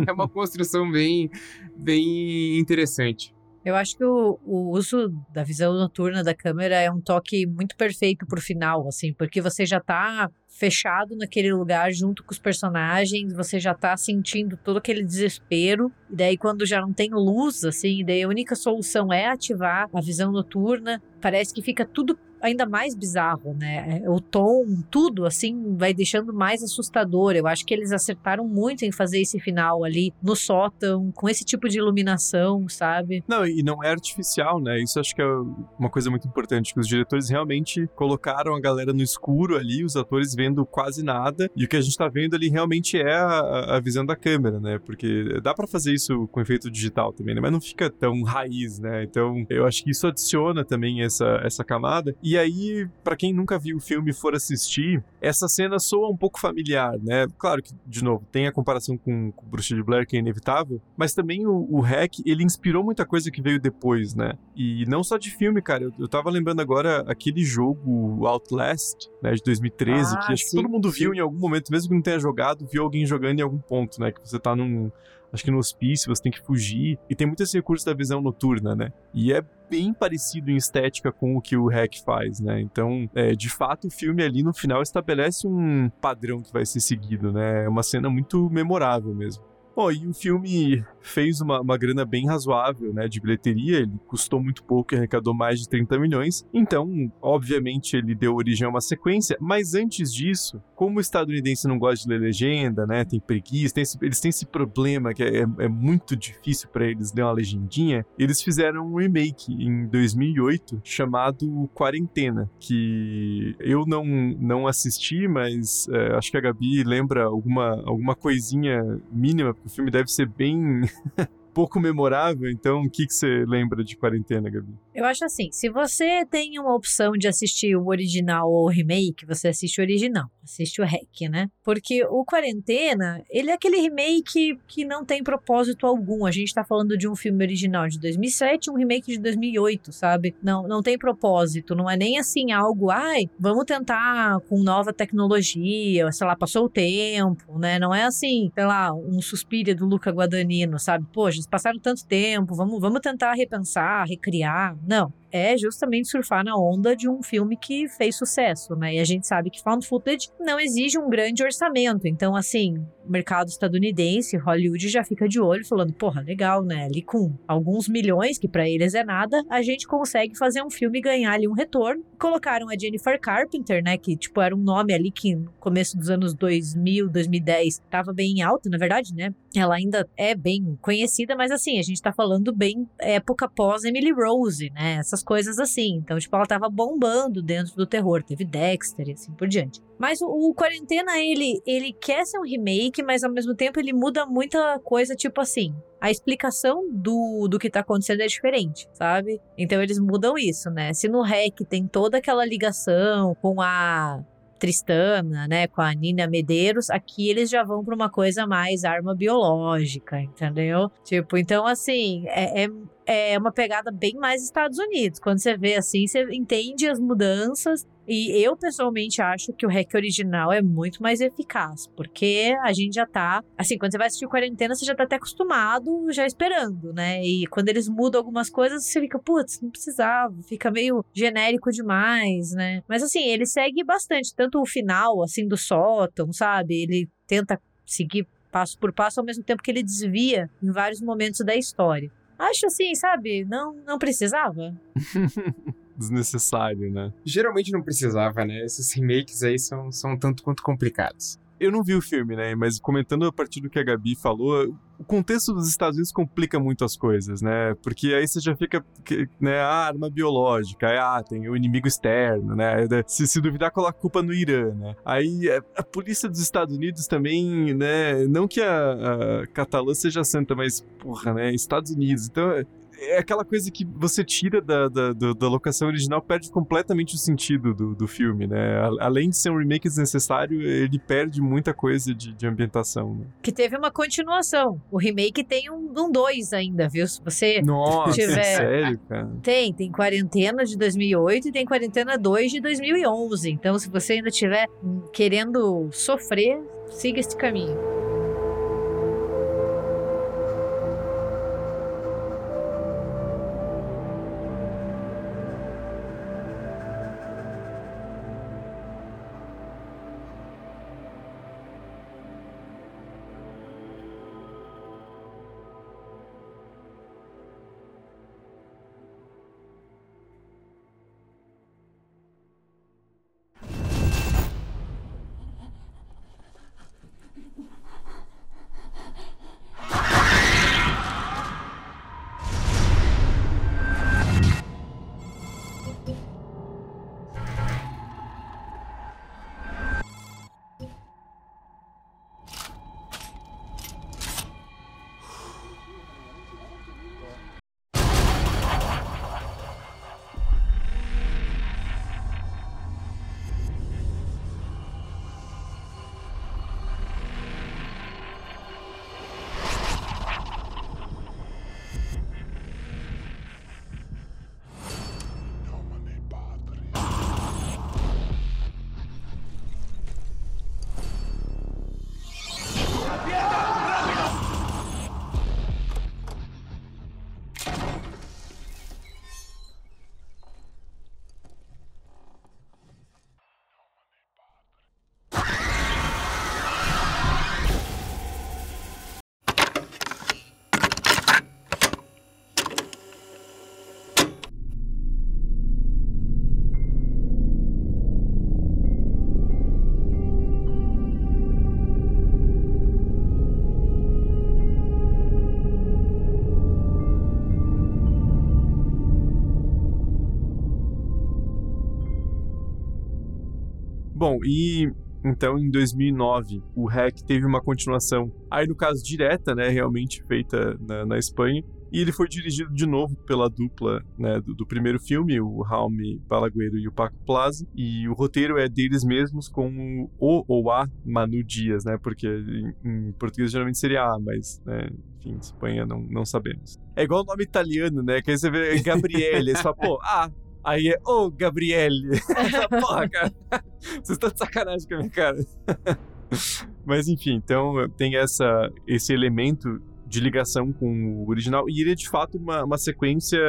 é uma construção bem, bem interessante. Eu acho que o, o, uso da visão noturna da câmera é um toque muito perfeito pro final, assim, porque você já tá fechado naquele lugar junto com os personagens, você já tá sentindo todo aquele desespero, e daí quando já não tem luz, assim, daí a única solução é ativar a visão noturna, parece que fica tudo ainda mais bizarro, né? O tom, tudo assim, vai deixando mais assustador. Eu acho que eles acertaram muito em fazer esse final ali no sótão, com esse tipo de iluminação, sabe? Não, e não é artificial, né? Isso acho que é uma coisa muito importante, que os diretores realmente colocaram a galera no escuro ali, os atores vendo quase nada, e o que a gente tá vendo ali realmente é a, a visão da câmera, né? Porque dá para fazer isso com efeito digital também, né? Mas não fica tão raiz, né? Então, eu acho que isso adiciona também essa, essa camada. E aí, para quem nunca viu o filme e for assistir, essa cena soa um pouco familiar, né? Claro que, de novo, tem a comparação com, com Bruxa de Blair, que é inevitável, mas também o, o Hack, ele inspirou muita coisa que veio depois, né? E não só de filme, cara. Eu, eu tava lembrando agora aquele jogo Outlast, né, de 2013, ah, que acho sim, que todo mundo viu sim. em algum momento, mesmo que não tenha jogado, viu alguém jogando em algum ponto, né? Que você tá num acho que no hospício você tem que fugir. E tem muito esse recurso da visão noturna, né? E é bem parecido em estética com o que o Hack faz, né? Então, é, de fato, o filme ali no final estabelece um padrão que vai ser seguido, né? É uma cena muito memorável mesmo. Bom, e o filme fez uma, uma grana bem razoável, né, de bilheteria, ele custou muito pouco e arrecadou mais de 30 milhões, então, obviamente, ele deu origem a uma sequência, mas antes disso, como o estadunidense não gosta de ler legenda, né, tem preguiça, tem esse, eles têm esse problema que é, é muito difícil para eles ler uma legendinha, eles fizeram um remake em 2008 chamado Quarentena, que eu não, não assisti, mas é, acho que a Gabi lembra alguma, alguma coisinha mínima, o filme deve ser bem pouco memorável, então o que, que você lembra de quarentena, Gabi? Eu acho assim, se você tem uma opção de assistir o original ou o remake, você assiste o original, assiste o REC, né? Porque o Quarentena, ele é aquele remake que não tem propósito algum. A gente tá falando de um filme original de 2007 um remake de 2008, sabe? Não, não tem propósito, não é nem assim algo, ai, vamos tentar com nova tecnologia, sei lá, passou o tempo, né? Não é assim, sei lá, um suspiro do Luca Guadagnino, sabe? Poxa, passaram tanto tempo, vamos, vamos tentar repensar, recriar. Não. É justamente surfar na onda de um filme que fez sucesso, né? E a gente sabe que found footage não exige um grande orçamento. Então, assim, mercado estadunidense, Hollywood já fica de olho falando, porra, legal, né? Ali com alguns milhões, que para eles é nada, a gente consegue fazer um filme e ganhar ali um retorno. Colocaram a Jennifer Carpenter, né? Que, tipo, era um nome ali que no começo dos anos 2000, 2010, tava bem alto, na verdade, né? Ela ainda é bem conhecida, mas assim, a gente tá falando bem época pós Emily Rose, né? Essas coisas assim. Então, tipo, ela tava bombando dentro do terror. Teve Dexter e assim por diante. Mas o, o, Quarentena, ele, ele quer ser um remake, mas ao mesmo tempo ele muda muita coisa, tipo assim. A explicação do, do que tá acontecendo é diferente, sabe? Então eles mudam isso, né? Se no REC tem toda aquela ligação com a Tristana, né, com a Nina Medeiros, aqui eles já vão para uma coisa mais arma biológica, entendeu? Tipo, então assim, é, é, é uma pegada bem mais Estados Unidos. Quando você vê assim, você entende as mudanças e eu pessoalmente acho que o REC original é muito mais eficaz, porque a gente já tá, assim, quando você vai assistir quarentena, você já tá até acostumado, já esperando, né? E quando eles mudam algumas coisas, você fica, putz, não precisava, fica meio genérico demais, né? Mas assim, ele segue bastante, tanto o final, assim, do sótão, sabe? Ele tenta seguir passo por passo ao mesmo tempo que ele desvia em vários momentos da história. Acho assim, sabe? Não, não precisava. desnecessário, né? Geralmente não precisava, né? Esses remakes aí são, são tanto quanto complicados. Eu não vi o filme, né? Mas comentando a partir do que a Gabi falou, o contexto dos Estados Unidos complica muito as coisas, né? Porque aí você já fica, né? Ah, arma biológica, ah, tem o inimigo externo, né? Se, se duvidar, coloca a culpa no Irã, né? Aí a, a polícia dos Estados Unidos também, né? Não que a, a Catalã seja santa, mas, porra, né? Estados Unidos. Então, é aquela coisa que você tira da, da, da, locação original, perde completamente o sentido do, do filme, né? Além de ser um remake desnecessário, ele perde muita coisa de, de ambientação. Né? Que teve uma continuação. O remake tem um 2 um ainda, viu? Se você Nossa, tiver... sério, cara? Tem, tem Quarentena de 2008 e tem Quarentena 2 de 2011. Então, se você ainda estiver querendo sofrer, siga este caminho. Bom, e então, em 2009, o REC teve uma continuação. Aí, no caso, direta, né? Realmente feita na, na Espanha. E ele foi dirigido de novo pela dupla né, do, do, primeiro filme, o Raume Balagueiro e o Paco Plaza. E o roteiro é deles mesmos com o ou a Manu Dias, né? Porque em, em português geralmente seria A, mas, né, enfim, em Espanha não, não sabemos. É igual o nome italiano, né? Que aí você vê Gabriele, você fala, pô, ah, Aí é, ô, oh, Gabriele. Porra, cara. Vocês estão de sacanagem com a minha cara. Mas enfim, então tem essa, esse elemento de ligação com o original. E ele é de fato uma, uma sequência.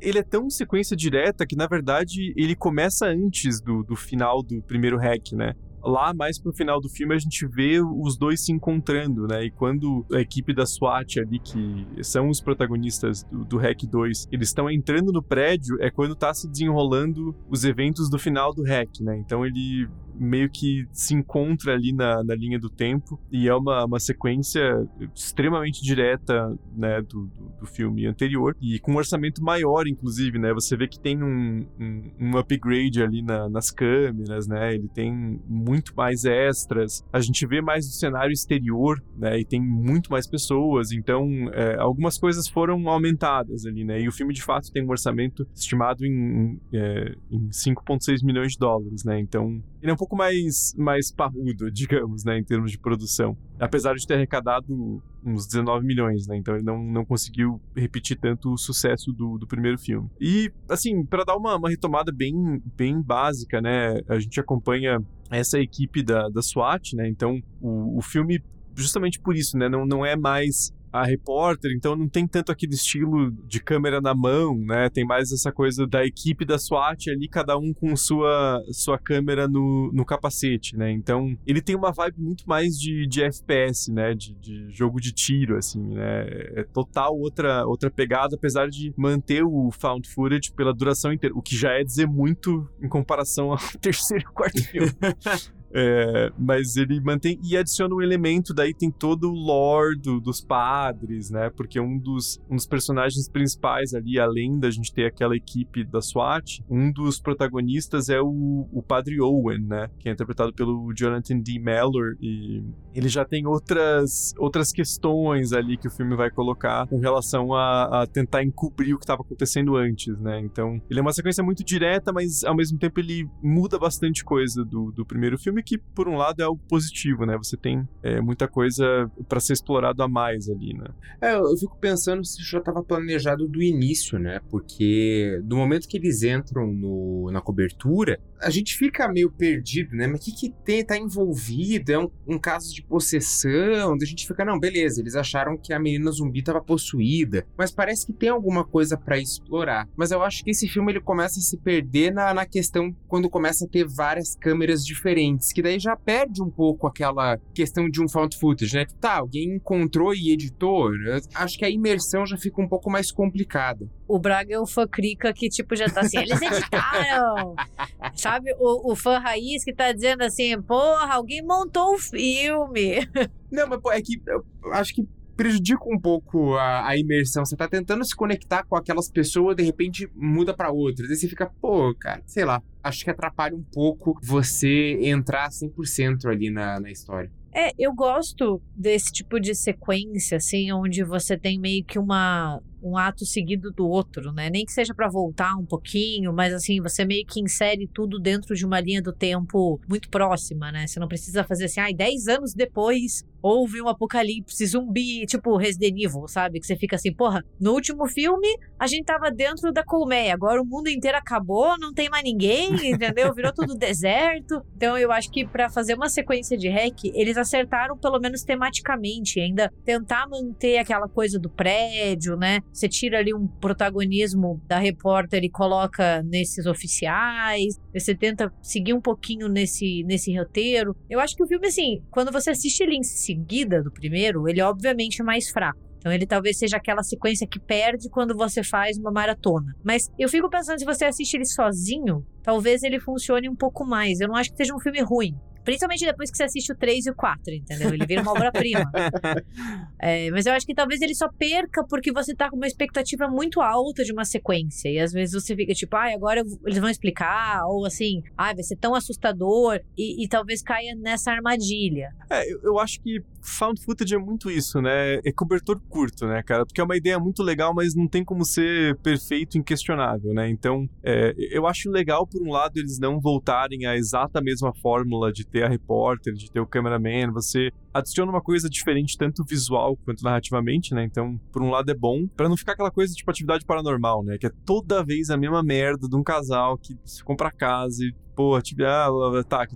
Ele é tão sequência direta que, na verdade, ele começa antes do, do final do primeiro hack, né? Lá mais pro final do filme a gente vê os dois se encontrando, né? E quando a equipe da SWAT ali, que são os protagonistas do, do Hack 2, eles estão entrando no prédio, é quando tá se desenrolando os eventos do final do Hack, né? Então ele meio que se encontra ali na, na linha do tempo e é uma, uma sequência extremamente direta né, do, do, do filme anterior e com um orçamento maior, inclusive, né? Você vê que tem um, um, um upgrade ali na, nas câmeras, né? Ele tem muito mais extras. A gente vê mais o cenário exterior, né? E tem muito mais pessoas, então é, algumas coisas foram aumentadas ali, né? E o filme de fato tem um orçamento estimado em, é, em 5,6 milhões de dólares, né? Então ele é um pouco mais, mais parrudo, digamos, né, em termos de produção. Apesar de ter arrecadado uns 19 milhões, né? Então ele não, não conseguiu repetir tanto o sucesso do, do primeiro filme. E, assim, para dar uma, uma retomada bem, bem básica, né? A gente acompanha essa equipe da, da SWAT, né? Então o, o filme, justamente por isso, né? Não, não é mais a repórter, então não tem tanto aquele estilo de câmera na mão, né? Tem mais essa coisa da equipe da SWAT ali, cada um com sua, sua câmera no, no capacete, né? Então ele tem uma vibe muito mais de, de FPS, né? De, de jogo de tiro, assim, né? É total outra, outra pegada, apesar de manter o found footage pela duração inteira, o que já é dizer muito em comparação ao terceiro e quarto filme. É, mas ele mantém e adiciona um elemento, daí tem todo o lore do, dos padres, né? Porque um dos, um dos personagens principais ali, além da gente ter aquela equipe da SWAT, um dos protagonistas é o, o padre Owen, né? Que é interpretado pelo Jonathan D. Mellor e ele já tem outras, outras questões ali que o filme vai colocar com relação a, a tentar encobrir o que estava acontecendo antes, né? Então, ele é uma sequência muito direta, mas ao mesmo tempo ele muda bastante coisa do, do primeiro filme que, por um lado, é algo positivo, né? Você tem é, muita coisa para ser explorado a mais ali, né? É, eu fico pensando se já estava planejado do início, né? Porque do momento que eles entram no, na cobertura, a gente fica meio perdido, né? Mas o que, que tem, tá envolvido? É um, um caso de possessão? A gente fica, não, beleza, eles acharam que a menina zumbi estava possuída, mas parece que tem alguma coisa para explorar. Mas eu acho que esse filme ele começa a se perder na, na questão quando começa a ter várias câmeras diferentes que daí já perde um pouco aquela questão de um found footage, né? Tá, alguém encontrou e editou. Acho que a imersão já fica um pouco mais complicada. O Braga é o fã crica que, tipo, já tá assim, eles editaram. Sabe? O, o fã raiz que tá dizendo assim, porra, alguém montou um filme. Não, mas pô, é que eu acho que prejudica um pouco a, a, imersão. Você tá tentando se conectar com aquelas pessoas, de repente muda para outras. Aí você fica, pô, cara, sei lá. Acho que atrapalha um pouco você entrar 100% ali na, na história. É, eu gosto desse tipo de sequência, assim, onde você tem meio que uma, um ato seguido do outro, né? Nem que seja para voltar um pouquinho, mas assim, você meio que insere tudo dentro de uma linha do tempo muito próxima, né? Você não precisa fazer assim, ai, ah, 10 anos depois houve um apocalipse zumbi, tipo Resident Evil, sabe? Que você fica assim, porra, no último filme a gente tava dentro da colmeia, agora o mundo inteiro acabou, não tem mais ninguém, entendeu? Virou tudo deserto. Então eu acho que para fazer uma sequência de hack, eles acertaram pelo menos tematicamente, ainda tentar manter aquela coisa do prédio, né? Você tira ali um protagonismo da repórter e coloca nesses oficiais, você tenta seguir um pouquinho nesse, nesse roteiro. Eu acho que o filme, assim, quando você assiste ele em seguida do primeiro, ele obviamente é mais fraco. Então ele talvez seja aquela sequência que perde quando você faz uma maratona. Mas eu fico pensando, se você assiste ele sozinho, talvez ele funcione um pouco mais. Eu não acho que seja um filme ruim. Principalmente depois que você assiste o 3 e o 4, entendeu? Ele vira uma obra-prima. é, mas eu acho que talvez ele só perca porque você tá com uma expectativa muito alta de uma sequência. E às vezes você fica tipo, ah, agora eles vão explicar. Ou assim, ah, vai ser tão assustador. E, e talvez caia nessa armadilha. É, eu, eu acho que found footage é muito isso, né? É cobertor curto, né, cara? Porque é uma ideia muito legal, mas não tem como ser perfeito, inquestionável, né? Então, é, eu acho legal, por um lado, eles não voltarem à exata mesma fórmula de ter a repórter, de ter o cameraman, você adiciona uma coisa diferente, tanto visual quanto narrativamente, né? Então, por um lado é bom, para não ficar aquela coisa tipo atividade paranormal, né? Que é toda vez a mesma merda de um casal que se compra casa e, pô, tipo, ah, tá,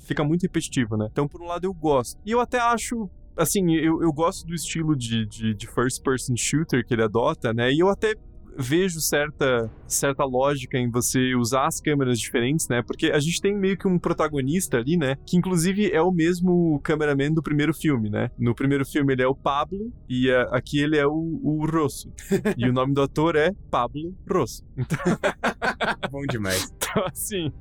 fica muito repetitivo, né? Então, por um lado eu gosto. E eu até acho assim, eu, eu gosto do estilo de, de, de first person shooter que ele adota, né? E eu até vejo certa, certa lógica em você usar as câmeras diferentes, né? Porque a gente tem meio que um protagonista ali, né? Que inclusive é o mesmo cameraman do primeiro filme, né? No primeiro filme ele é o Pablo e uh, aqui ele é o, o Rosso. e o nome do ator é Pablo Rosso. Então... Bom demais. Então, assim.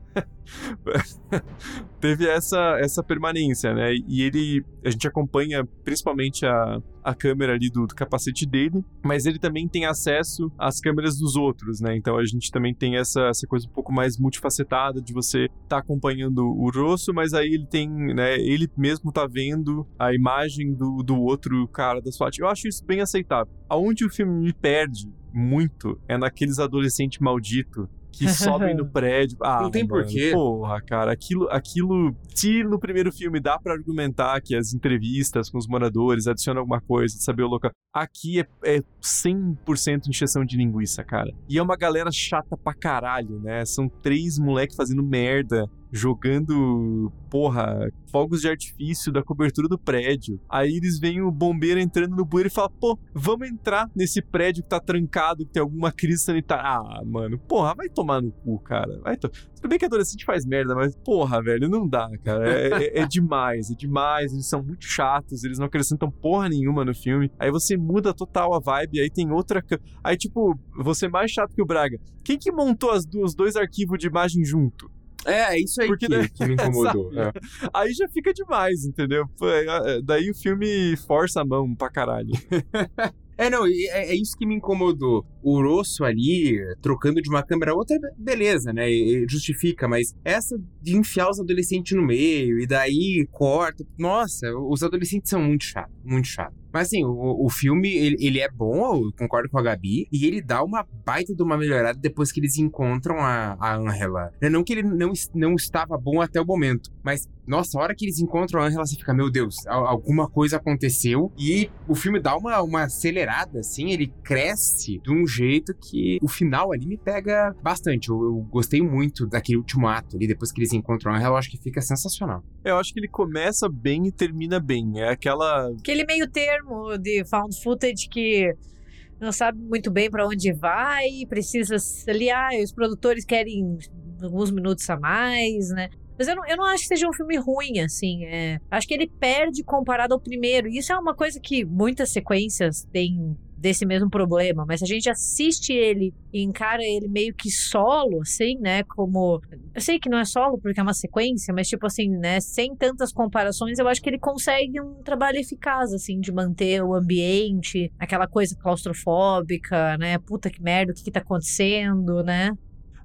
Teve essa, essa permanência, né? E ele. A gente acompanha principalmente a, a câmera ali do, do, capacete dele, mas ele também tem acesso às câmeras dos outros, né? Então a gente também tem essa, essa coisa um pouco mais multifacetada de você estar tá acompanhando o rosto, mas aí ele tem, né? Ele mesmo tá vendo a imagem do, do outro cara da SWAT. Eu acho isso bem aceitável. Aonde o filme me perde muito é naqueles adolescentes malditos que sobem no prédio. Ah, não tem mano, porquê. Porra, cara, aquilo, aquilo. Se no primeiro filme dá para argumentar que as entrevistas com os moradores adicionam alguma coisa, de saber o local. Aqui é, é 100% encheção de linguiça, cara. E é uma galera chata pra caralho, né? São três moleques fazendo merda jogando, porra, fogos de artifício da cobertura do prédio. Aí eles veem o bombeiro entrando no bueiro e falam, pô, vamos entrar nesse prédio que tá trancado, que tem alguma crise sanitária. Ah, mano, porra, vai tomar no cu, cara. Vai to... Tudo bem que adolescente faz merda, mas porra, velho, não dá, cara. É, é, é demais, é demais. Eles são muito chatos, eles não acrescentam porra nenhuma no filme. Aí você muda total a vibe, aí tem outra. Aí, tipo, você é mais chato que o Braga. Quem que montou as duas, dois arquivos de imagem junto? É, é isso aí Porque, que, né? que me incomodou. é. Aí já fica demais, entendeu? Daí o filme força a mão pra caralho. É, não, é, é, isso que me incomodou. O Rosso ali, trocando de uma câmera a outra, beleza, né? Justifica, mas essa de enfiar os adolescentes no meio e daí corta. Nossa, os adolescentes são muito chatos, muito chatos. Mas assim, o, o filme, ele, ele, é bom, eu concordo com a Gabi, e ele dá uma baita de uma melhorada depois que eles encontram a, a Angela. Não que ele não, não estava bom até o momento, mas, nossa, a hora que eles encontram a Angela, você fica, meu Deus, alguma coisa aconteceu, e o filme dá uma, uma acelerada, assim, ele cresce de um jeito que o final ali me pega bastante. Eu, eu gostei muito daquele último ato ali, depois que eles encontram a Angela, eu acho que fica sensacional. Eu acho que ele começa bem e termina bem, é aquela... Aquele meio termo termo de found footage que não sabe muito bem para onde vai, precisa ali, ah, os produtores querem alguns minutos a mais, né? Mas eu não, eu não acho que seja um filme ruim, assim. É, acho que ele perde comparado ao primeiro. E isso é uma coisa que muitas sequências têm desse mesmo problema, mas a gente assiste ele e encara ele meio que solo, assim, né? Como. Eu sei que não é solo porque é uma sequência, mas tipo assim, né? Sem tantas comparações, eu acho que ele consegue um trabalho eficaz, assim, de manter o ambiente, aquela coisa claustrofóbica, né? Puta que merda, o que, que tá acontecendo, né?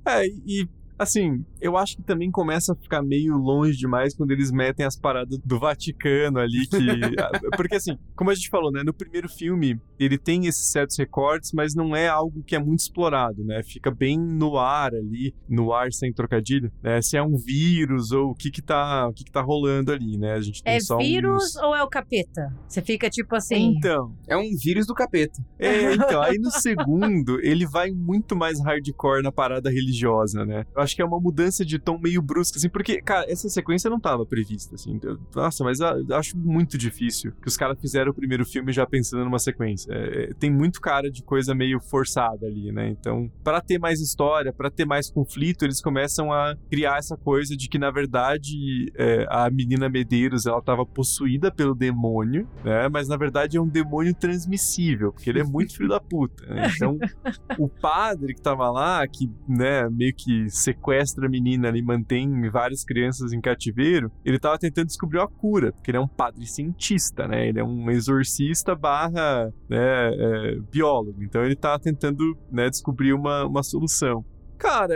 É, e Assim, eu acho que também começa a ficar meio longe demais quando eles metem as paradas do Vaticano ali, que. Porque, assim, como a gente falou, né? No primeiro filme, ele tem esses certos recortes, mas não é algo que é muito explorado, né? Fica bem no ar ali, no ar sem trocadilho, né? Se é um vírus ou o que que tá, o que que tá rolando ali, né? A gente tem é só vírus uns... ou é o capeta? Você fica tipo assim. Então. É um vírus do capeta. É, então. Aí no segundo, ele vai muito mais hardcore na parada religiosa, né? Eu acho que é uma mudança de tom meio brusca, assim, porque, cara, essa sequência não tava prevista, assim. Eu, nossa, mas acho muito difícil que os caras fizeram o primeiro filme já pensando numa sequência. É, tem muito cara de coisa meio forçada ali, né? Então, para ter mais história, para ter mais conflito, eles começam a criar essa coisa de que, na verdade, é, a menina Medeiros, ela tava possuída pelo demônio, né? Mas, na verdade, é um demônio transmissível, porque ele é muito filho da puta. Né? Então, o padre que tava lá, que, né, meio que sequestra a menina ali, mantém várias crianças em cativeiro, ele tava tentando descobrir a cura, porque ele é um padre cientista, né? Ele é um exorcista barra né, é, biólogo. Então ele tá tentando né, descobrir uma, uma solução. Cara,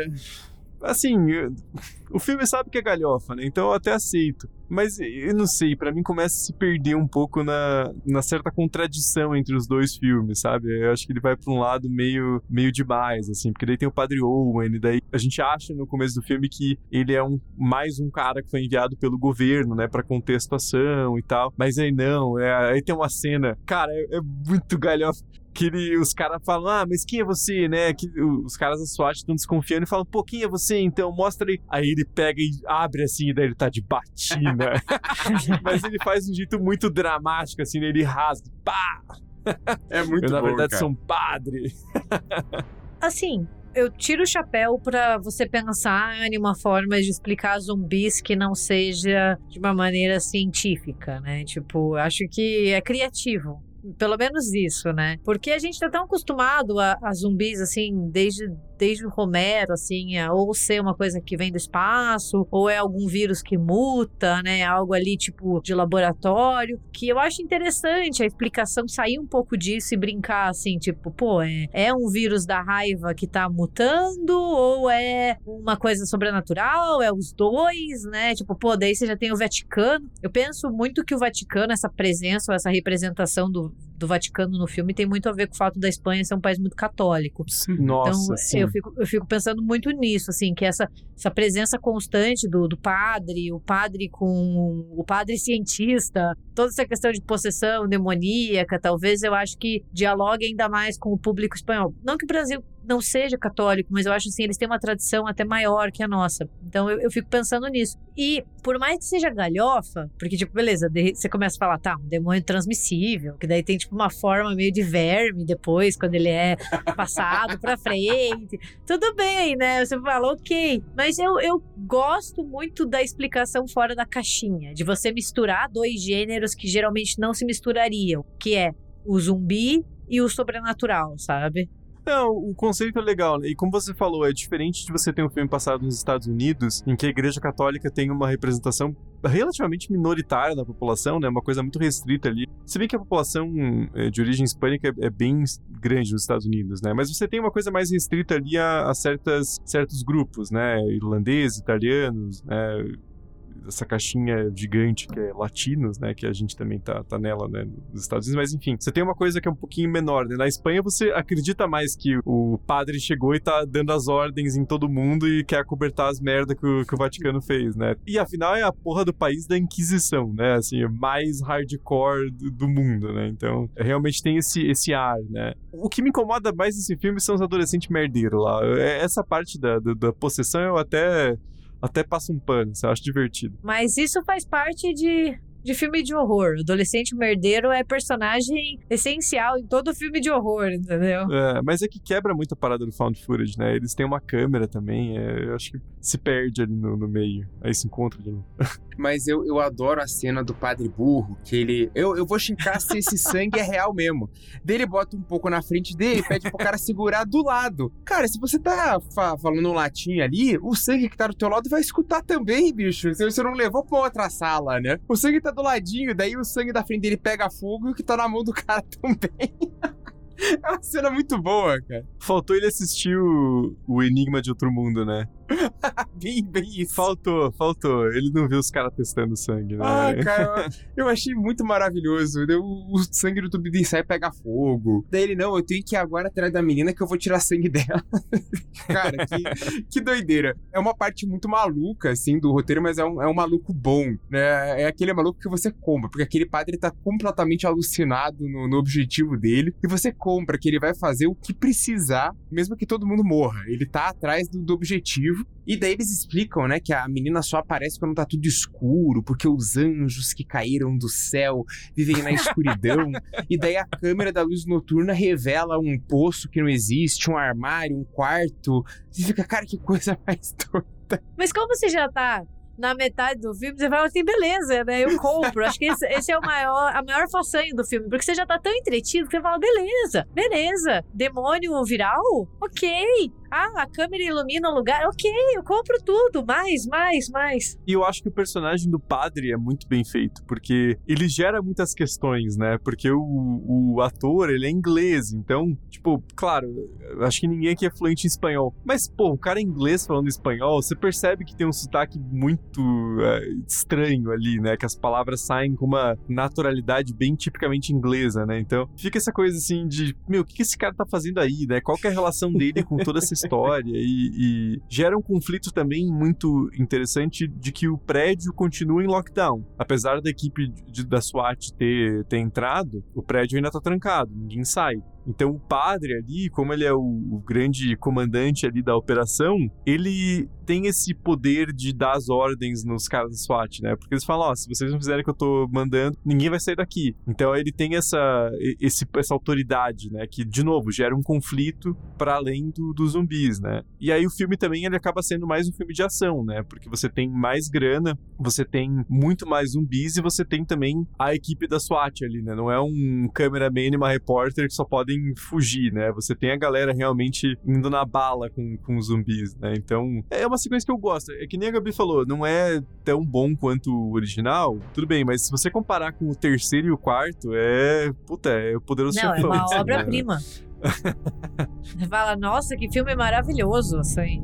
assim, o filme sabe que é galhofa, né? Então eu até aceito. Mas eu não sei, para mim começa a se perder um pouco na, na certa contradição entre os dois filmes, sabe? Eu acho que ele vai pra um lado meio, meio demais, assim, porque daí tem o Padre Owen, e daí a gente acha no começo do filme que ele é um, mais um cara que foi enviado pelo governo, né, pra conter a situação e tal. Mas aí não, é, aí tem uma cena, cara, é, é muito galhofa que ele, os caras falam, ah, mas quem é você, né? Que os caras da SWAT estão desconfiando e falam, pô, quem é você então? Mostra aí. Aí ele pega e abre assim, e daí ele tá de batina. mas ele faz um jeito muito dramático, assim, né? ele rasga, pá! É muito Eu, na bom, verdade, cara. sou um padre. Assim, eu tiro o chapéu pra você pensar em uma forma de explicar zumbis que não seja de uma maneira científica, né? Tipo, acho que é criativo. Pelo menos isso, né? Porque a gente tá tão acostumado a, a zumbis, assim, desde, desde o Romero, assim, a ou ser uma coisa que vem do espaço, ou é algum vírus que muta, né? Algo ali, tipo, de laboratório, que eu acho interessante a explicação sair um pouco disso e brincar, assim, tipo, pô, é, é um vírus da raiva que tá mutando, ou é uma coisa sobrenatural, é os dois, né? Tipo, pô, daí você já tem o Vaticano. Eu penso muito que o Vaticano, essa presença, ou essa representação do, do Vaticano no filme tem muito a ver com o fato da Espanha ser um país muito católico. Nossa, então, sim. eu fico, eu fico pensando muito nisso, assim, que essa, essa presença constante do, do padre, o padre com o padre cientista, toda essa questão de possessão demoníaca, talvez eu acho que dialogue ainda mais com o público espanhol. Não que o Brasil não seja católico, mas eu acho assim, eles têm uma tradição até maior que a nossa. Então eu, eu fico pensando nisso. E por mais que seja galhofa, porque, tipo, beleza, você começa a falar, tá, um demônio transmissível, que daí tem, tipo, uma forma meio de verme depois, quando ele é passado pra frente. Tudo bem, né? Você fala, ok. Mas eu, eu gosto muito da explicação fora da caixinha, de você misturar dois gêneros que geralmente não se misturariam, que é o zumbi e o sobrenatural, sabe? Não, o conceito é legal, né? E como você falou, é diferente de você ter um filme passado nos Estados Unidos, em que a Igreja Católica tem uma representação relativamente minoritária da população, né? Uma coisa muito restrita ali. Se bem que a população eh, de origem hispânica é- é bem grande nos Estados Unidos, né? Mas você tem uma coisa mais restrita ali a, a certas, certos grupos, né? Irlandeses, italianos, né? Essa caixinha gigante que é latinos, né? Que a gente também tá, tá nela, né? Nos Estados Unidos, mas enfim, você tem uma coisa que é um pouquinho menor, né? Na Espanha você acredita mais que o padre chegou e tá dando as ordens em todo mundo e quer cobertar as merdas que o, que o Vaticano fez, né? E afinal é a porra do país da Inquisição, né? Assim, é mais hardcore do, do mundo, né? Então, realmente tem esse, esse ar, né? O que me incomoda mais nesse filme são os adolescentes merdeiros lá. É- Essa parte da, da, da possessão eu até até passa um pano, isso eu acho divertido. Mas isso faz parte de, de filme de horror. O adolescente merdeiro é personagem essencial em todo filme de horror, entendeu? É, mas é que quebra muito a parada do found footage, né? Eles têm uma câmera também, é, eu acho que se perde ali no, no meio. Aí se encontra de novo. Mas eu, eu adoro a cena do padre burro, que ele. Eu, eu vou chincar se esse sangue é real mesmo. Daí ele bota um pouco na frente dele e pede pro cara segurar do lado. Cara, se você tá fa- falando um latim ali, o sangue que tá do teu lado vai escutar também, bicho. Se você não levou pra outra sala, né? O sangue tá do ladinho, daí o sangue da frente dele pega fogo e o que tá na mão do cara também. É uma cena muito boa, cara. Faltou ele assistir o, o Enigma de Outro Mundo, né? Bem, bem isso. Faltou, faltou. Ele não viu os caras testando sangue, né? Ah, cara, eu achei muito maravilhoso. Daí O sangue do tubo de ensaio pega fogo. Daí ele, não, eu tenho que ir agora atrás da menina que eu vou tirar sangue dela. cara, que, que doideira. É uma parte muito maluca, assim, do roteiro, mas é um, é um maluco bom, né? É aquele maluco que você compra, porque aquele padre tá completamente alucinado no, no objetivo dele, e você compra que ele vai fazer o que precisar, mesmo que todo mundo morra. Ele tá atrás do, do objetivo, e daí eles explicam, né, que a menina só aparece quando tá tudo escuro, porque os anjos que caíram do céu vivem na escuridão. e daí a câmera da luz noturna revela um poço que não existe, um armário, um quarto. E fica, cara, que coisa mais doida. Mas como você já tá na metade do filme, você fala assim, beleza, né? Eu compro. Acho que esse, esse é o maior, a maior façanha do filme, porque você já tá tão entretido que você fala, beleza, beleza. Demônio viral? Ok. Ah, a câmera ilumina o lugar? Ok, eu compro tudo. Mais, mais, mais. E eu acho que o personagem do padre é muito bem feito, porque ele gera muitas questões, né? Porque o, o ator, ele é inglês, então, tipo, claro, acho que ninguém aqui é fluente em espanhol. Mas, pô, o cara é inglês falando espanhol, você percebe que tem um sotaque muito é, estranho ali, né? Que as palavras saem com uma naturalidade bem tipicamente inglesa, né? Então, fica essa coisa assim de, meu, o que esse cara tá fazendo aí, né? Qual que é a relação dele com toda essa história? E, e gera um conflito também muito interessante de que o prédio continua em lockdown. Apesar da equipe de- da SWAT ter, ter entrado, o prédio ainda tá trancado, ninguém sai. Então o padre ali, como ele é o, o grande comandante ali da operação, ele tem esse poder de dar as ordens nos caras da SWAT, né? Porque eles falam, ó, se vocês não fizerem o que eu tô mandando, ninguém vai sair daqui. Então ele tem essa, esse, essa autoridade, né? Que, de novo, gera um conflito para além do, dos zumbis, né? E aí o filme também, ele acaba sendo mais um filme de ação, né? Porque você tem mais grana, você tem muito mais zumbis e você tem também a equipe da SWAT ali, né? Não é um cameraman e uma repórter que só podem fugir, né? Você tem a galera realmente indo na bala com, com os zumbis, né? Então, é uma sequência que eu gosto. É que nem a Gabi falou, não é tão bom quanto o original, tudo bem, mas se você comparar com o terceiro e o quarto, é. Puta, é o poderoso Não, é uma né? obra-prima. Você fala, nossa, que filme maravilhoso, assim.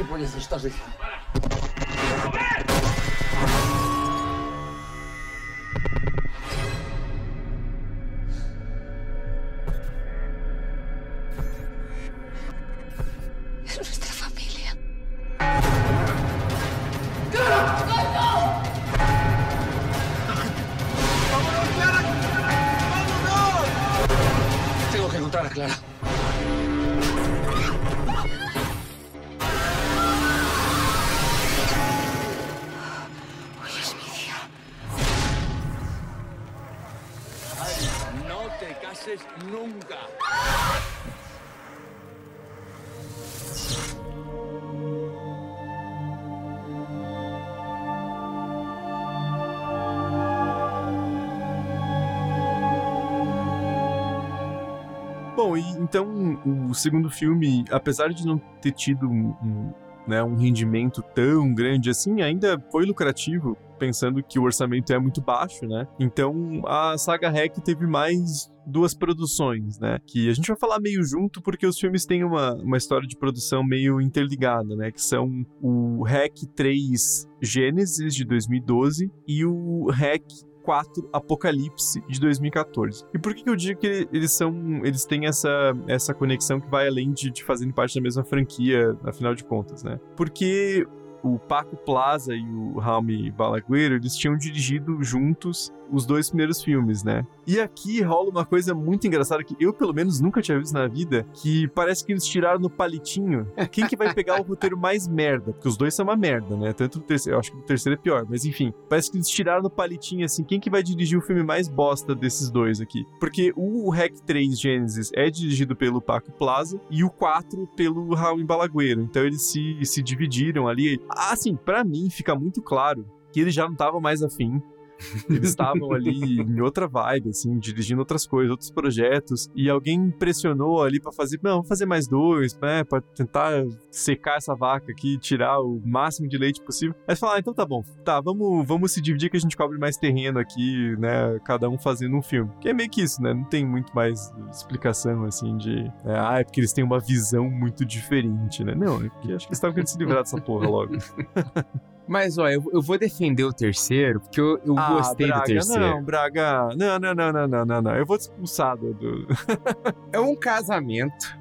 Японии сочетаться. Então o segundo filme, apesar de não ter tido um, um, né, um rendimento tão grande assim, ainda foi lucrativo, pensando que o orçamento é muito baixo, né? Então a saga Hack teve mais duas produções, né? Que a gente vai falar meio junto porque os filmes têm uma, uma história de produção meio interligada, né? Que são o Hack 3 Gênesis de 2012 e o Hack 4 Apocalipse de 2014. E por que, que eu digo que eles são. Eles têm essa, essa conexão que vai além de, de fazerem parte da mesma franquia, afinal de contas, né? Porque o Paco Plaza e o Raul Balaguer, eles tinham dirigido juntos os dois primeiros filmes, né? E aqui rola uma coisa muito engraçada que eu, pelo menos, nunca tinha visto na vida, que parece que eles tiraram no palitinho quem que vai pegar o roteiro mais merda, porque os dois são uma merda, né? Tanto o terceiro, eu acho que o terceiro é pior, mas enfim, parece que eles tiraram no palitinho, assim, quem que vai dirigir o filme mais bosta desses dois aqui. Porque o Hack 3 Genesis é dirigido pelo Paco Plaza e o 4 pelo Raul Balagueiro, então eles se, se dividiram ali. Assim, para mim fica muito claro que eles já não estavam mais afim eles estavam ali em outra vibe, assim, dirigindo outras coisas, outros projetos, e alguém pressionou ali para fazer, não, vamos fazer mais dois, né, para tentar secar essa vaca aqui, tirar o máximo de leite possível. Aí falaram, ah, então tá bom, tá, vamos, vamos se dividir que a gente cobre mais terreno aqui, né, cada um fazendo um filme. Que é meio que isso, né, não tem muito mais explicação, assim, de, né, ah, é porque eles têm uma visão muito diferente, né, não, é porque acho que eles estavam querendo se livrar dessa porra logo. Mas, ó, eu, eu vou defender o terceiro, porque eu, eu Ah, gostei Braga, do terceiro. Não, Braga. Não, não, não, não, não, não, não. Eu vou te expulsar do. do- É um casamento.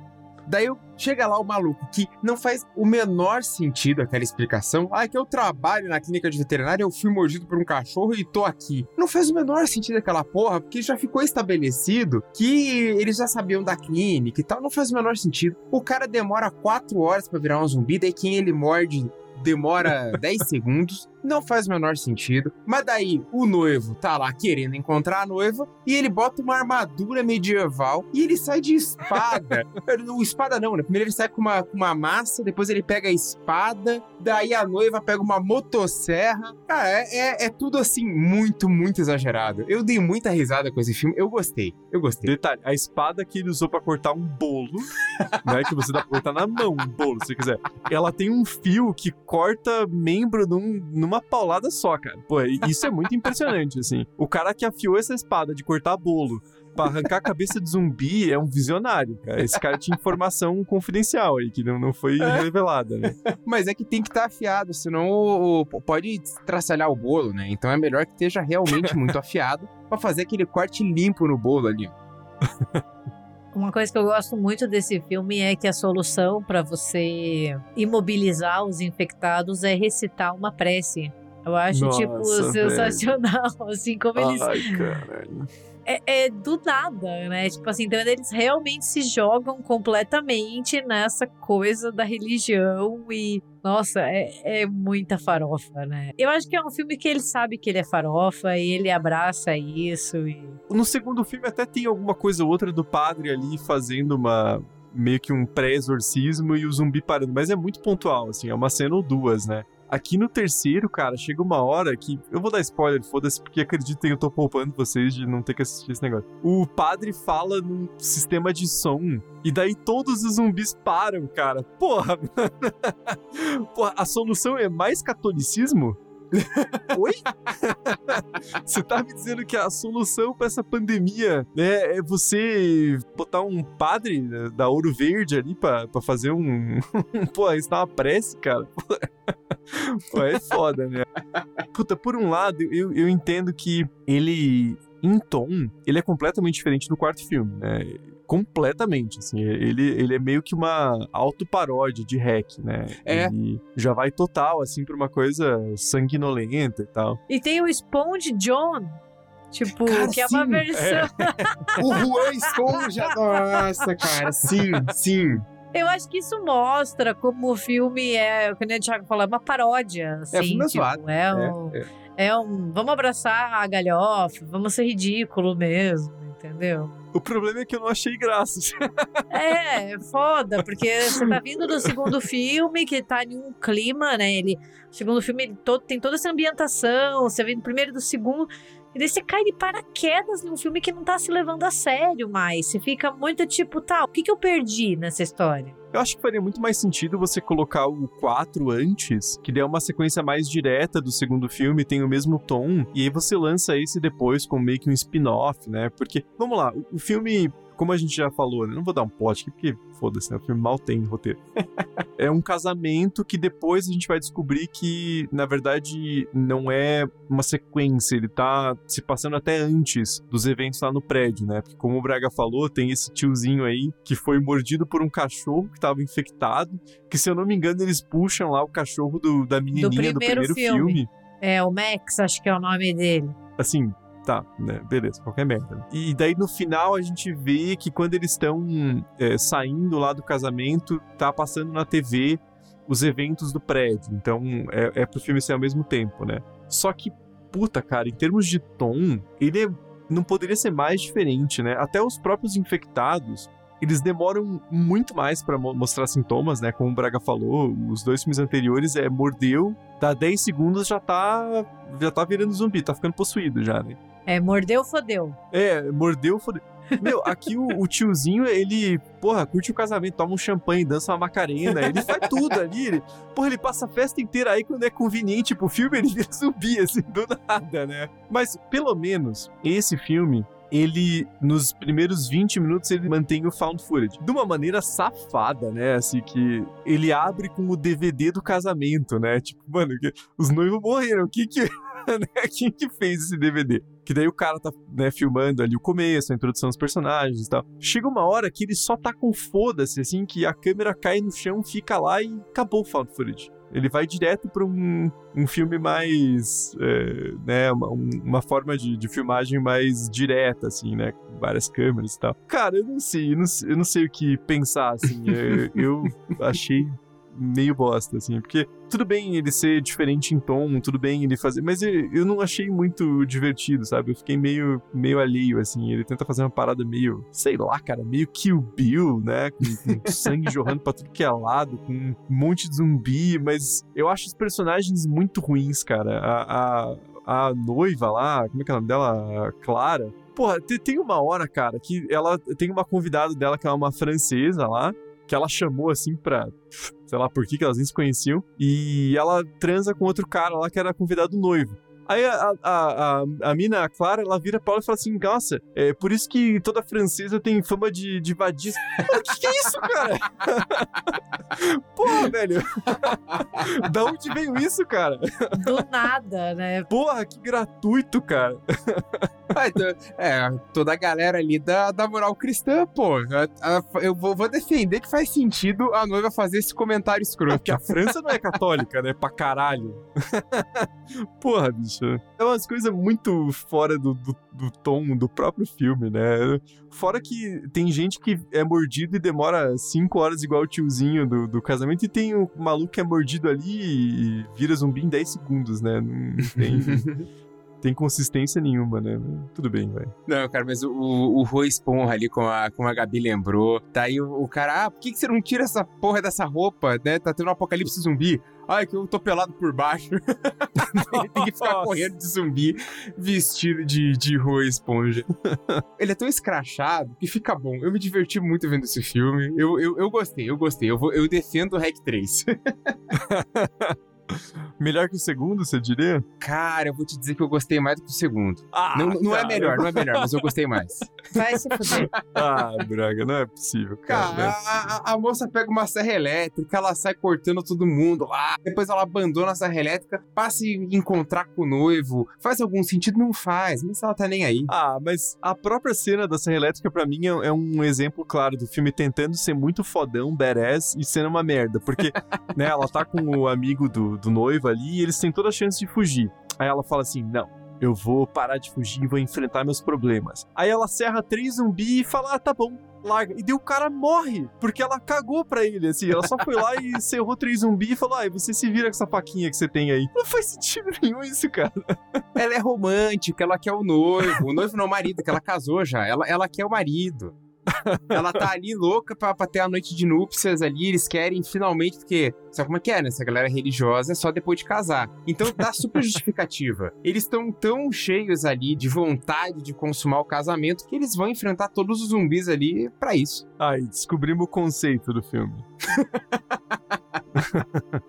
Daí eu- chega lá o maluco que não faz o menor sentido aquela explicação. Ah, que eu trabalho na clínica de veterinária, eu fui mordido por um cachorro e tô aqui. Não faz o menor sentido aquela porra, porque já ficou estabelecido que eles já sabiam da clínica e tal. Não faz o menor sentido. O cara demora quatro horas pra virar um zumbi, daí quem ele morde demora 10 segundos. Não faz o menor sentido. Mas daí o noivo tá lá querendo encontrar a noiva e ele bota uma armadura medieval e ele sai de espada. o espada não, né? Primeiro ele sai com uma, com uma massa, depois ele pega a espada, daí a noiva pega uma motosserra. Cara, é, é, é tudo assim muito, muito exagerado. Eu dei muita risada com esse filme, eu gostei. Eu gostei. Detalhe, a espada que ele usou pra cortar um bolo, né? Que você dá pra cortar na mão um bolo, se quiser. Ela tem um fio que corta membro num, numa paulada só, cara. Pô, isso é muito impressionante, assim. O cara que afiou essa espada de cortar bolo pra arrancar a cabeça de zumbi é um visionário, cara. Esse cara tinha informação confidencial aí, que não, não foi revelada, né? Mas é que tem que estar tá afiado, senão o, o, pode traçalhar o bolo, né? Então é melhor que esteja realmente muito afiado para fazer aquele corte limpo no bolo ali. Uma coisa que eu gosto muito desse filme é que a solução para você imobilizar os infectados é recitar uma prece. Eu acho, tipo, Nossa, tipo, sensacional, assim, como eles... Ai, caralho. É, é do nada, né? Tipo assim, então eles realmente se jogam completamente nessa coisa da religião e nossa, é, é, muita farofa, né? Eu acho que é um filme que ele sabe que ele é farofa e ele abraça isso. E... No segundo filme até tem alguma coisa ou outra do padre ali fazendo uma. meio que um pré-exorcismo e o zumbi parando, mas é muito pontual, assim, é uma cena ou duas, né? Aqui no terceiro, cara, chega uma hora que. Eu vou dar spoiler, foda-se, porque acreditem, eu tô poupando vocês de não ter que assistir esse negócio. O padre fala num sistema de som. E daí todos os zumbis param, cara. Porra! Porra, a solução é mais catolicismo? Oi? você tá me dizendo que a solução para essa pandemia né, é você botar um padre da Ouro Verde ali pra fazer um. Pô, isso tá uma prece, cara. Pô, é foda, né? Puta, por um lado, eu, eu entendo que ele, em tom, ele é completamente diferente do quarto filme, né? completamente, assim, ele, ele é meio que uma autoparódia de hack, né? É. Ele já vai total, assim, pra uma coisa sanguinolenta e tal. E tem o Sponge John, Tipo, Cara, que é uma sim, versão. O Juan Esponja, nossa, cara, sim, sim. Eu acho que isso mostra como o filme é, como o Thiago falou, é uma paródia. Assim, filme tipo, zoado. é, um, É, é um. Vamos abraçar a galhofa, vamos ser ridículo mesmo, entendeu? O problema é que eu não achei graça. É, é foda, porque você tá vindo do segundo filme, que tá em um clima, né? Ele, o segundo filme ele todo, tem toda essa ambientação, você vem do primeiro e do segundo. E daí você cai de paraquedas num filme que não tá se levando a sério mais. Você fica muito tipo, tá, o que, que eu perdi nessa história? Eu acho que faria muito mais sentido você colocar o 4 antes, que daí é uma sequência mais direta do segundo filme, tem o mesmo tom, e aí você lança esse depois como meio que um spin-off, né? Porque, vamos lá, o filme como a gente já falou, né? Não vou dar um plot aqui, porque foda-se, né? O filme mal tem roteiro. é um casamento que depois a gente vai descobrir que, na verdade, não é uma sequência, ele tá se passando até antes dos eventos lá no prédio, né? Porque, como o Braga falou, tem esse tiozinho aí que foi mordido por um cachorro que tava infectado, que, se eu não me engano, eles puxam lá o cachorro do, da menininha do primeiro, primeiro filme. filme. É, o Max, acho que é o nome dele. Assim, tá, né? Beleza, qualquer merda. E daí no final a gente vê que quando eles estão é, saindo lá do casamento, tá passando na TV os eventos do prédio. Então é, é pro filme ser ao mesmo tempo, né? Só que, puta, cara, em termos de tom, ele é, não poderia ser mais diferente, né? Até os próprios infectados. Eles demoram muito mais para mostrar sintomas, né? Como o Braga falou, os dois filmes anteriores é mordeu, dá 10 segundos já tá já tá virando zumbi, tá ficando possuído já, né? É, mordeu, fodeu. É, mordeu, fodeu. Meu, aqui o, o, tiozinho, ele, porra, curte o casamento, toma um champanhe, dança uma macarena, ele faz tudo ali. Ele, porra, ele passa a festa inteira aí quando é conveniente pro filme, ele vira zumbi, assim, do nada, né? Mas, pelo menos, esse filme, ele, nos primeiros 20 minutos, ele mantém o found footage. De uma maneira safada, né? Assim, que ele abre com o DVD do casamento, né? Tipo, mano, os noivos morreram, o que que... né? Quem que fez esse DVD? Que daí o cara tá, né, filmando ali o começo, a introdução dos personagens e tal. Chega uma hora que ele só tá com foda-se, assim, que a câmera cai no chão, fica lá e acabou o found footage. Ele vai direto para um, um filme mais. É, né, uma, uma forma de, de, filmagem mais direta, assim, né? Com várias câmeras e tal. Cara, eu não sei, eu não, eu não sei o que pensar, assim. eu, eu achei meio bosta, assim. Porque tudo bem ele ser diferente em tom, tudo bem ele fazer. Mas eu, eu não achei muito divertido, sabe? Eu fiquei meio, meio alheio, assim. Ele tenta fazer uma parada meio, sei lá, cara, meio Kill Bill, né? Com, com sangue jorrando pra tudo que é lado, com um monte de zumbi. Mas eu acho os personagens muito ruins, cara. A, a, a noiva lá, como é que é o nome dela? A Clara. Porra, te- tem uma hora, cara, que ela tem uma convidada dela que é uma francesa lá, que ela chamou assim pra. Sei lá por que que elas nem se conheciam. E ela transa com outro cara lá que era convidado noivo. Aí a, a, a, a mina, a Clara, ela vira pra ela e fala assim: Nossa, é por isso que toda francesa tem fama de, de vadia. O que, que é isso, cara? Porra, velho. da onde veio isso, cara? Do nada, né? Porra, que gratuito, cara. Ah, então, É, toda a galera ali da, da moral cristã, pô. A- a- Eu vou, vou defender que faz sentido a noiva fazer esse comentário escroto. Porque a França não é católica, né? Pra caralho. Porra, bicho. É umas coisas muito fora do, do, do tom do próprio filme, né? Fora que tem gente que é mordido e demora cinco horas igual o tiozinho do, do casamento, e tem o maluco que é mordido ali e vira zumbi em 10 segundos, né? Não tem, tem consistência nenhuma, né? Tudo bem, vai. Não, cara, mas o, o Rui Esponra ali, como a, como a Gabi lembrou, tá aí o, o cara, ah, por que, que você não tira essa porra dessa roupa, né? Tá tendo um apocalipse zumbi. Ai, que eu tô pelado por baixo. Ele tem que ficar Nossa. correndo de zumbi vestido de, de Rui Esponja. Ele é tão escrachado que fica bom. Eu me diverti muito vendo esse filme. Eu, eu, eu gostei, eu gostei. Eu, vou, eu defendo o Hack 3. Melhor que o segundo, você diria? Cara, eu vou te dizer que eu gostei mais do que o segundo. Ah, não não é melhor, não é melhor, mas eu gostei mais. Vai se fuder. Ah, Braga, não é possível, cara. Cara, a, a- a moça pega uma serra elétrica, ela sai cortando todo mundo lá, depois ela abandona a serra elétrica, passa a encontrar com o noivo. Faz algum sentido? Não faz, mas ela tá nem aí. Ah, mas a própria cena da Serra Elétrica, pra mim, é é um exemplo claro do filme tentando ser muito fodão, badass, e sendo uma merda. Porque, né, ela tá com o amigo do, do noivo ali e eles têm toda a chance de fugir. Aí ela fala assim: não. Eu vou parar de fugir e vou enfrentar meus problemas. Aí ela serra três zumbi e fala: Ah, tá bom, larga. E daí o cara morre, porque ela cagou pra ele, assim. Ela só foi lá e serrou três zumbi e falou: Ah, você se vira com essa faquinha que você tem aí. Não faz sentido nenhum isso, cara. Ela é romântica, ela quer o noivo. O noivo não é o marido, que ela casou já. Ela, ela quer o marido. Ela tá ali louca pra, pra ter a noite de núpcias ali. Eles querem finalmente, porque sabe como é que é, né? Essa galera religiosa é só depois de casar. Então dá super justificativa. Eles estão tão cheios ali de vontade de consumar o casamento que eles vão enfrentar todos os zumbis ali pra isso. Aí, descobrimos o conceito do filme.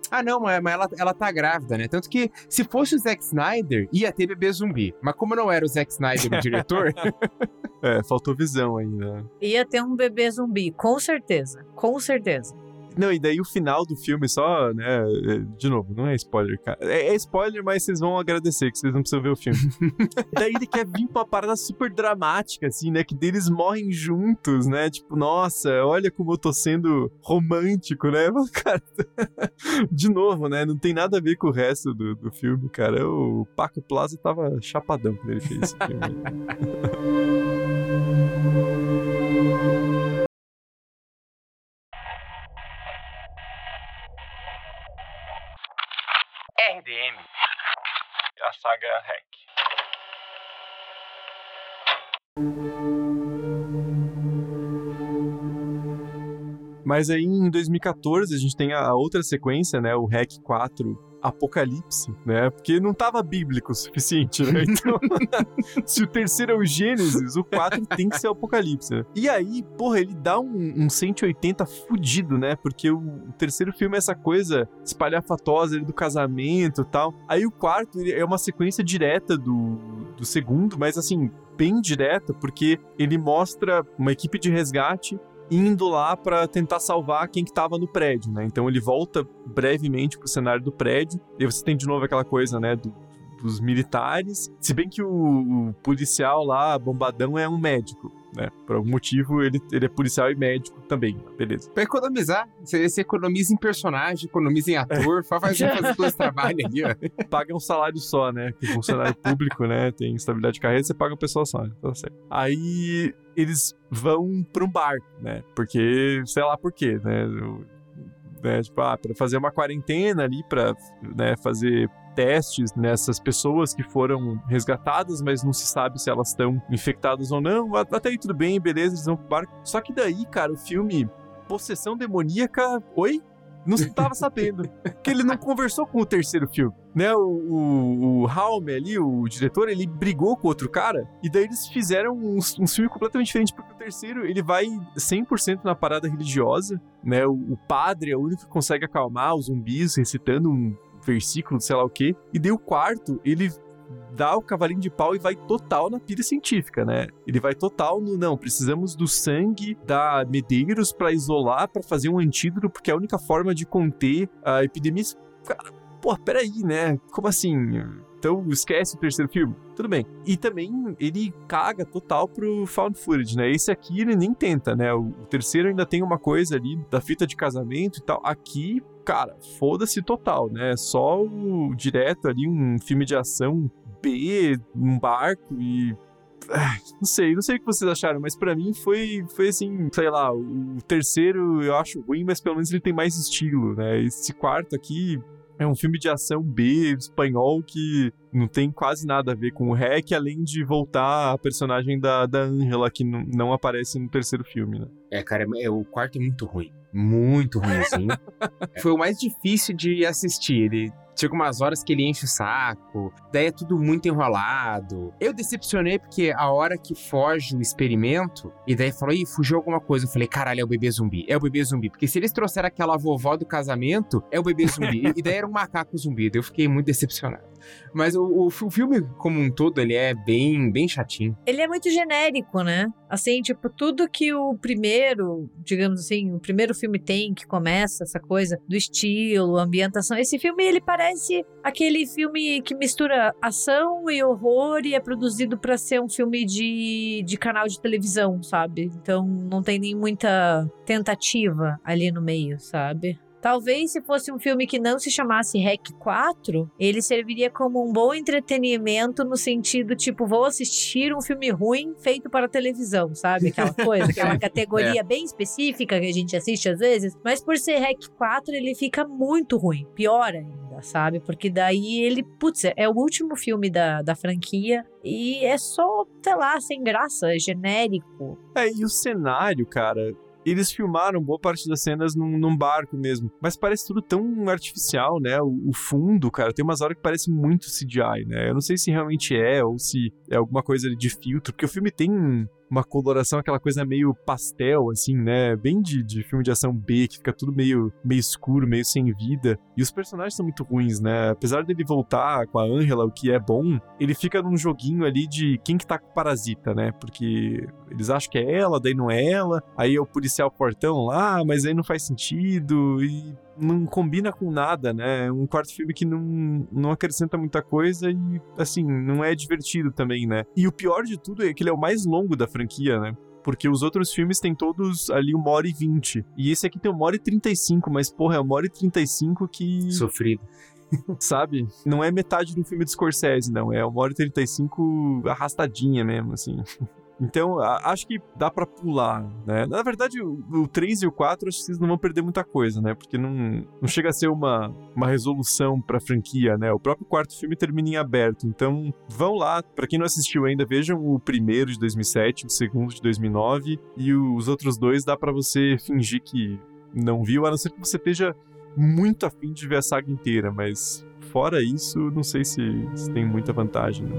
Ah, não, mas, ela, ela tá grávida, né? Tanto que se fosse o Zack Snyder, ia ter bebê zumbi. Mas como não era o Zack Snyder o diretor, É, faltou visão ainda. Ia ter um bebê zumbi, com certeza. Com certeza. Não, e daí o final do filme só, né? é, De novo, não é spoiler, cara. É, é spoiler, mas vocês vão agradecer que vocês não precisam ver o filme. daí ele quer vir pra uma parada super dramática, assim, né? Que deles morrem juntos, né? Tipo, nossa, olha como eu tô sendo romântico, né? Mas, Cara, de novo, né? Não tem nada a ver com o resto do, do filme, cara. O Paco Plaza tava chapadão quando ele fez esse filme. RDM. A saga Hack. Mas aí em 2014 a gente tem a outra sequência, né? O Hack 4 Apocalipse, né? Porque não tava bíblico o suficiente, né? Então, se o terceiro é o Gênesis, o 4 tem que ser o Apocalipse, né? E aí, porra, ele dá um, um 180 fudido, né? Porque o, o terceiro filme é essa coisa espalhafatosa ali do casamento e tal. Aí o quarto ele é uma sequência direta do, do segundo, mas assim, bem direta, porque ele mostra uma equipe de resgate indo lá pra tentar salvar quem que tava no prédio, né? Então ele volta brevemente pro cenário do prédio, e você tem de novo aquela coisa, né, do- dos militares, se bem que o, o policial lá, bombadão, é um médico, né? Por algum motivo ele, ele é policial e médico também, beleza. Pra economizar, você, você economiza em personagem, economiza em ator, faz, faz dois trabalhos ali, ó. paga um salário só, né? Que funcionário público, né? Tem estabilidade de carreira, você paga uma pessoa só, né? Tá certo. Aí eles vão pra um barco, né? Porque, sei lá por quê, né? O- né? Tipo, ah, para fazer uma quarentena ali, para né, fazer testes nessas pessoas que foram resgatadas, mas não se sabe se elas estão infectadas ou não. Até aí tudo bem, beleza, eles vão pro barco. Só que daí, cara, o filme Possessão Demoníaca. Oi? Não estava sabendo. que ele não conversou com o terceiro filme. Né, o, o, o ali, o diretor, ele brigou com outro cara, e daí eles fizeram um, um filme completamente diferente, porque o terceiro, ele vai 100% na parada religiosa, né, o, o padre é o único que consegue acalmar os zumbis, recitando um versículo, sei lá o quê, e daí o quarto, ele dá o cavalinho de pau e vai total na pira científica, né? Ele vai total no não, precisamos do sangue da Medeiros para isolar, para fazer um antídoto, porque é a única forma de conter a epidemia. Cara, pô, peraí, né? Como assim? Então esquece o terceiro filme. Tudo bem. E também ele caga total pro found footage, né? Esse aqui ele nem tenta, né? O, terceiro ainda tem uma coisa ali da fita de casamento e tal. Aqui, cara, foda-se total, né? Só o direto ali, um filme de ação B, um barco e não sei, não sei o que vocês acharam, mas para mim foi, foi assim, sei lá, o terceiro eu acho ruim, mas pelo menos ele tem mais estilo, né? Esse quarto aqui é um filme de ação B, espanhol, que não tem quase nada a ver com o REC, além de voltar a personagem da, da Angela, que não, não aparece no terceiro filme, né? É, cara, é, o quarto é muito ruim. Muito ruim, assim. Foi o mais difícil de assistir. Ele Chega umas horas que ele enche o saco, daí é tudo muito enrolado. Eu decepcionei porque a hora que foge o experimento, e daí falou, ih, fugiu alguma coisa. Eu falei, caralho, é o bebê zumbi, é o bebê zumbi. Porque se eles trouxeram aquela vovó do casamento, é o bebê zumbi. e daí era um macaco zumbi. Eu fiquei muito decepcionado. Mas o, o, o, filme, como um todo, ele é bem, bem chatinho. Ele é muito genérico, né? Assim, tipo, tudo que o primeiro, digamos assim, o primeiro filme tem, que começa essa coisa do estilo, ambientação. Esse filme, ele parece aquele filme que mistura ação e horror e é produzido para ser um filme de, de canal de televisão, sabe? Então não tem nem muita tentativa ali no meio, sabe? Talvez se fosse um filme que não se chamasse Rec 4, ele serviria como um bom entretenimento no sentido tipo, vou assistir um filme ruim feito para televisão, sabe? Aquela coisa, aquela categoria é. bem específica que a gente assiste às vezes. Mas por ser Rec 4, ele fica muito ruim, pior ainda, sabe? Porque daí ele, putz, é o último filme da, da franquia e é só, sei lá, sem graça, genérico. É, e o cenário, cara, eles filmaram boa parte das cenas num, num, barco mesmo. Mas parece tudo tão artificial, né? O, o, fundo, cara, tem umas horas que parece muito CGI, né? Eu não sei se realmente é ou se é alguma coisa de filtro, porque o filme tem uma coloração, aquela coisa meio pastel, assim, né? Bem de, de filme de ação B, que fica tudo meio, meio escuro, meio sem vida. E os personagens são muito ruins, né? Apesar dele voltar com a Angela, o que é bom, ele fica num joguinho ali de quem que tá com o parasita, né? Porque eles acham que é ela, daí não é ela, aí é o policial portão lá, mas aí não faz sentido e não combina com nada, né? Um quarto filme que não, não acrescenta muita coisa e, assim, não é divertido também, né? E o pior de tudo é que ele é o mais longo da franquia, né? Porque os outros filmes têm todos ali uma hora e vinte. E esse aqui tem uma hora e trinta e cinco, mas, porra, é uma hora e trinta e cinco que... Sofrido. Sabe? Não é metade do filme de Scorsese, não. É uma hora e trinta e cinco arrastadinha mesmo, assim. Então, acho que dá para pular, né? Na verdade, o, o 3 e o 4 acho que vocês não vão perder muita coisa, né? Porque não, não chega a ser uma, uma resolução pra franquia, né? O próprio quarto filme termina em aberto. Então, vão lá. para quem não assistiu ainda, vejam o primeiro de 2007, o segundo de 2009 e os outros dois dá para você fingir que não viu, a não ser que você esteja muito afim de ver a saga inteira, mas fora isso, não sei se, se tem muita vantagem. Né?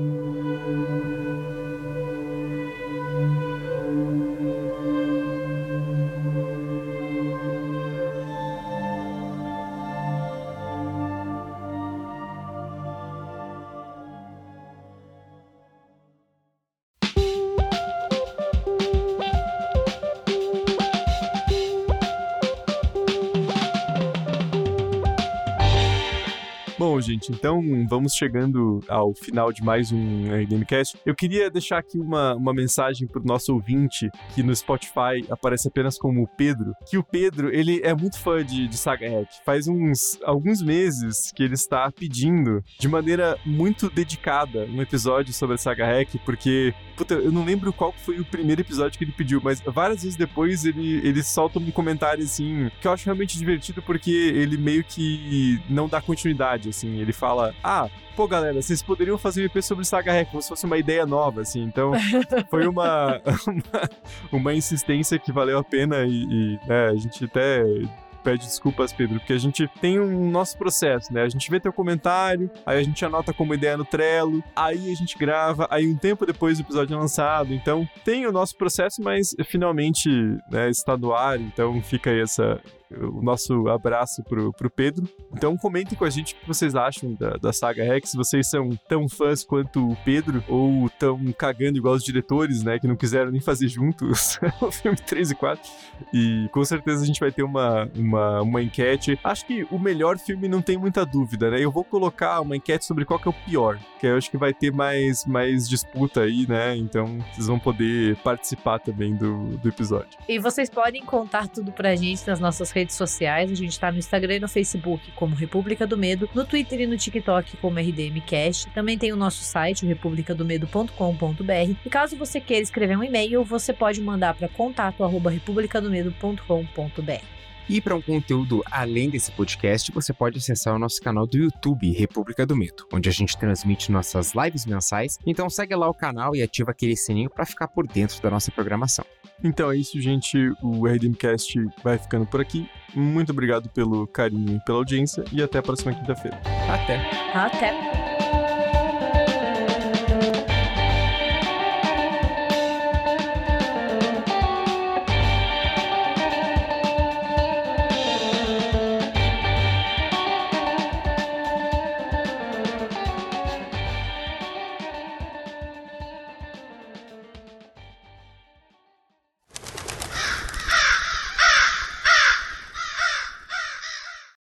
Bom, gente, então vamos chegando ao final de mais um é, RDMcast. Eu queria deixar aqui uma, uma mensagem pro nosso ouvinte, que no Spotify aparece apenas como Pedro, que o Pedro, ele é muito fã de, de Saga Hack. Faz uns alguns meses que ele está pedindo, de maneira muito dedicada, um episódio sobre a Saga Hack, porque, puta, eu não lembro qual foi o primeiro episódio que ele pediu, mas várias vezes depois ele, ele solta um comentário assim, que eu acho realmente divertido porque ele meio que não dá continuidade assim. Ele fala, ah, pô, galera, vocês poderiam fazer um EP sobre Saga Hack como se fosse uma ideia nova, assim. Então, foi uma, uma, uma, insistência que valeu a pena e, e né, a gente até pede desculpas, Pedro, porque a gente tem um nosso processo, né? A gente vê teu comentário, aí a gente anota como ideia no Trello, aí a gente grava, aí um tempo depois o episódio é lançado. Então, tem o nosso processo, mas finalmente né, está no ar, então fica aí essa, o nosso abraço pro, pro Pedro. Então comentem com a gente o que vocês acham da, da saga Rex, se vocês são tão fãs quanto o Pedro, ou tão cagando igual os diretores, né, que não quiseram nem fazer juntos o filme 3 e 4. E com certeza a gente vai ter uma, uma, uma enquete. Acho que o melhor filme não tem muita dúvida, né? Eu vou colocar uma enquete sobre qual que é o pior, que eu acho que vai ter mais, mais disputa aí, né? Então vocês vão poder participar também do, do episódio. E vocês podem contar tudo pra gente nas nossas redes redes sociais. A gente tá no Instagram e no Facebook como República do Medo, no Twitter e no TikTok como RDMcast. Também tem o nosso site, republicadomedo.com.br. E caso você queira escrever um e-mail, você pode mandar para contato@republicadomedo.com.br. E para um conteúdo além desse podcast, você pode acessar o nosso canal do YouTube, República do Medo, onde a gente transmite nossas lives mensais. Então segue lá o canal e ativa aquele sininho para ficar por dentro da nossa programação. Então é isso, gente. O RDMcast vai ficando por aqui. Muito obrigado pelo carinho e pela audiência e até a próxima quinta-feira. Até. Até.